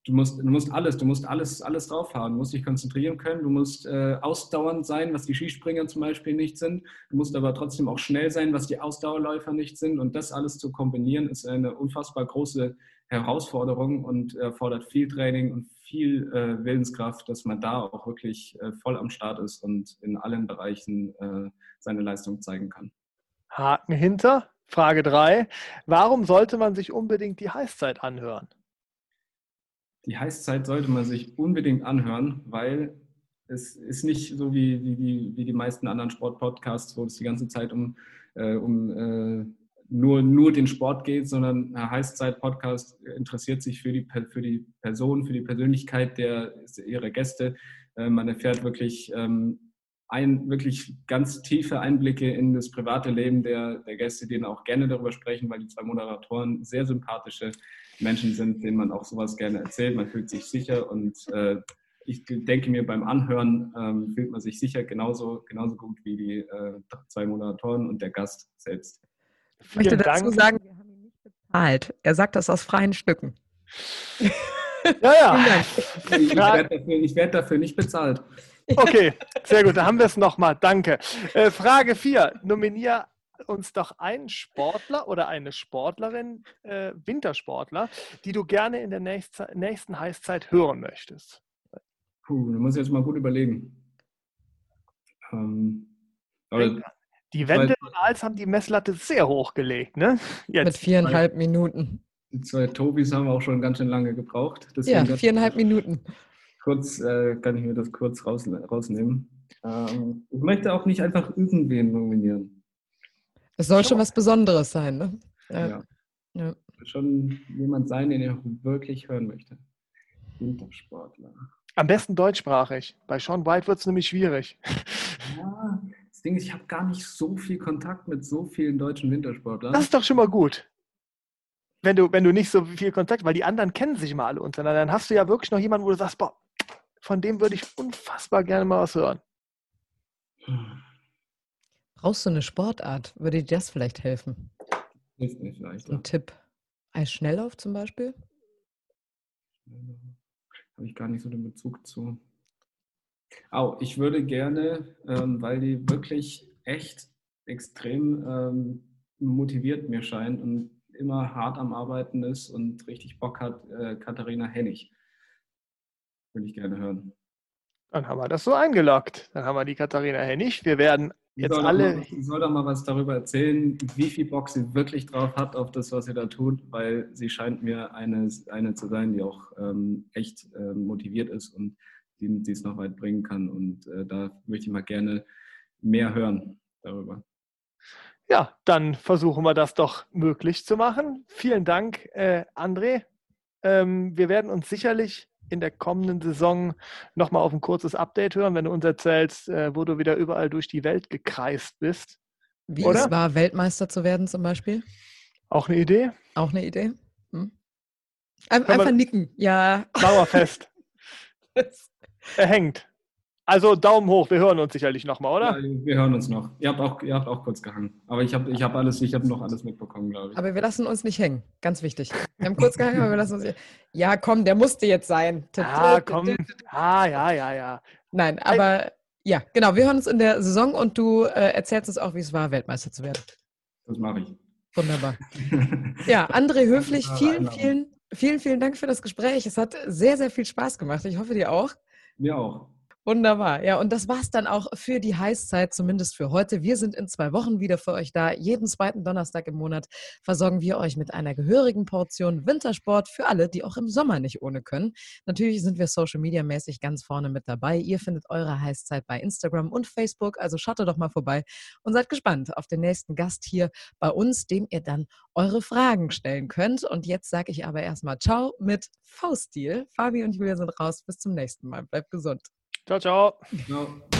du musst, du musst alles, du musst alles, alles draufhauen. Du musst dich konzentrieren können. Du musst äh, ausdauernd sein, was die Skispringer zum Beispiel nicht sind. Du musst aber trotzdem auch schnell sein, was die Ausdauerläufer nicht sind. Und das alles zu kombinieren, ist eine unfassbar große Herausforderung und erfordert viel Training und viel äh, Willenskraft, dass man da auch wirklich äh, voll am Start ist und in allen Bereichen äh, seine Leistung zeigen kann. Haken hinter. Frage 3. Warum sollte man sich unbedingt die Heißzeit anhören? Die Heißzeit sollte man sich unbedingt anhören, weil es ist nicht so wie, wie, wie die meisten anderen Sportpodcasts, wo es die ganze Zeit um, äh, um äh, nur, nur den Sport geht, sondern ein Heißzeit-Podcast interessiert sich für die, für die Person, für die Persönlichkeit der, ihrer Gäste. Äh, man erfährt wirklich, ähm, ein, wirklich ganz tiefe Einblicke in das private Leben der, der Gäste, die auch gerne darüber sprechen, weil die zwei Moderatoren sehr sympathische Menschen sind, denen man auch sowas gerne erzählt. Man fühlt sich sicher und äh, ich denke mir, beim Anhören ähm, fühlt man sich sicher genauso, genauso gut wie die äh, zwei Moderatoren und der Gast selbst. Ich möchte dazu Dank. sagen, wir haben ihn nicht bezahlt. Er sagt das aus freien Stücken. Ja, ja. Ich werde dafür, werd dafür nicht bezahlt. Okay, sehr gut, da haben wir es nochmal. Danke. Äh, Frage 4. Nominier uns doch einen Sportler oder eine Sportlerin, äh, Wintersportler, die du gerne in der nächsten, nächsten Heißzeit hören möchtest. Puh, da muss ich jetzt mal gut überlegen. Ähm, die Wende und Als haben die Messlatte sehr hoch gelegt, ne? Jetzt. Mit viereinhalb Minuten. Die zwei Tobis haben auch schon ganz schön lange gebraucht. Deswegen ja, viereinhalb Minuten. Kurz äh, kann ich mir das kurz raus, rausnehmen. Ähm, ich möchte auch nicht einfach irgendwen nominieren. Es soll schon was Besonderes sein, ne? Ja. ja. ja. Schon jemand sein, den ich wirklich hören möchte. Wintersportler. Am besten deutschsprachig. Bei Sean White wird es nämlich schwierig. Ja, das Ding ist, ich habe gar nicht so viel Kontakt mit so vielen deutschen Wintersportlern. Das ist doch schon mal gut. Wenn du, wenn du nicht so viel Kontakt, weil die anderen kennen sich mal alle untereinander, dann hast du ja wirklich noch jemanden, wo du sagst, boah, von dem würde ich unfassbar gerne mal was hören. Brauchst du eine Sportart? Würde dir das vielleicht helfen? Hilft mir vielleicht. Ein ja. Tipp. Eisschnelllauf zum Beispiel? Habe ich gar nicht so den Bezug zu. Oh, ich würde gerne, ähm, weil die wirklich echt extrem ähm, motiviert mir scheint und immer hart am Arbeiten ist und richtig Bock hat, äh, Katharina Hennig. Würde ich gerne hören. Dann haben wir das so eingeloggt. Dann haben wir die Katharina Hennig. Wir werden jetzt soll alle. Mal, ich soll doch mal was darüber erzählen, wie viel Bock sie wirklich drauf hat auf das, was sie da tut, weil sie scheint mir eine, eine zu sein, die auch ähm, echt äh, motiviert ist und die, die es noch weit bringen kann. Und äh, da möchte ich mal gerne mehr hören darüber. Ja, dann versuchen wir das doch möglich zu machen. Vielen Dank, äh, André. Ähm, wir werden uns sicherlich in der kommenden Saison nochmal auf ein kurzes Update hören, wenn du uns erzählst, äh, wo du wieder überall durch die Welt gekreist bist. Wie Oder? es war, Weltmeister zu werden zum Beispiel? Auch eine Idee? Auch eine Idee. Hm. Ein, einfach nicken, ja. Dauerfest. er hängt. Also Daumen hoch, wir hören uns sicherlich nochmal, oder? Ja, wir hören uns noch. Ihr habt auch, ihr habt auch kurz gehangen. Aber ich habe ich hab alles, ich habe noch alles mitbekommen, glaube ich. Aber wir lassen uns nicht hängen. Ganz wichtig. Wir haben kurz gehangen, aber wir lassen uns nicht Ja, komm, der musste jetzt sein. Ah, komm. Ah, ja, ja, ja. Nein, aber ja, genau. Wir hören uns in der Saison und du äh, erzählst uns auch, wie es war, Weltmeister zu werden. Das mache ich. Wunderbar. Ja, André Höflich, vielen, vielen, vielen, vielen Dank für das Gespräch. Es hat sehr, sehr viel Spaß gemacht. Ich hoffe, dir auch. Mir auch. Wunderbar. Ja, und das war's dann auch für die Heißzeit, zumindest für heute. Wir sind in zwei Wochen wieder für euch da. Jeden zweiten Donnerstag im Monat versorgen wir euch mit einer gehörigen Portion Wintersport für alle, die auch im Sommer nicht ohne können. Natürlich sind wir Social Media mäßig ganz vorne mit dabei. Ihr findet eure Heißzeit bei Instagram und Facebook, also schaut doch mal vorbei und seid gespannt auf den nächsten Gast hier bei uns, dem ihr dann eure Fragen stellen könnt. Und jetzt sage ich aber erstmal Ciao mit V-Stil. Fabi und Julia sind raus. Bis zum nächsten Mal. Bleibt gesund. Ciao, ciao. ciao.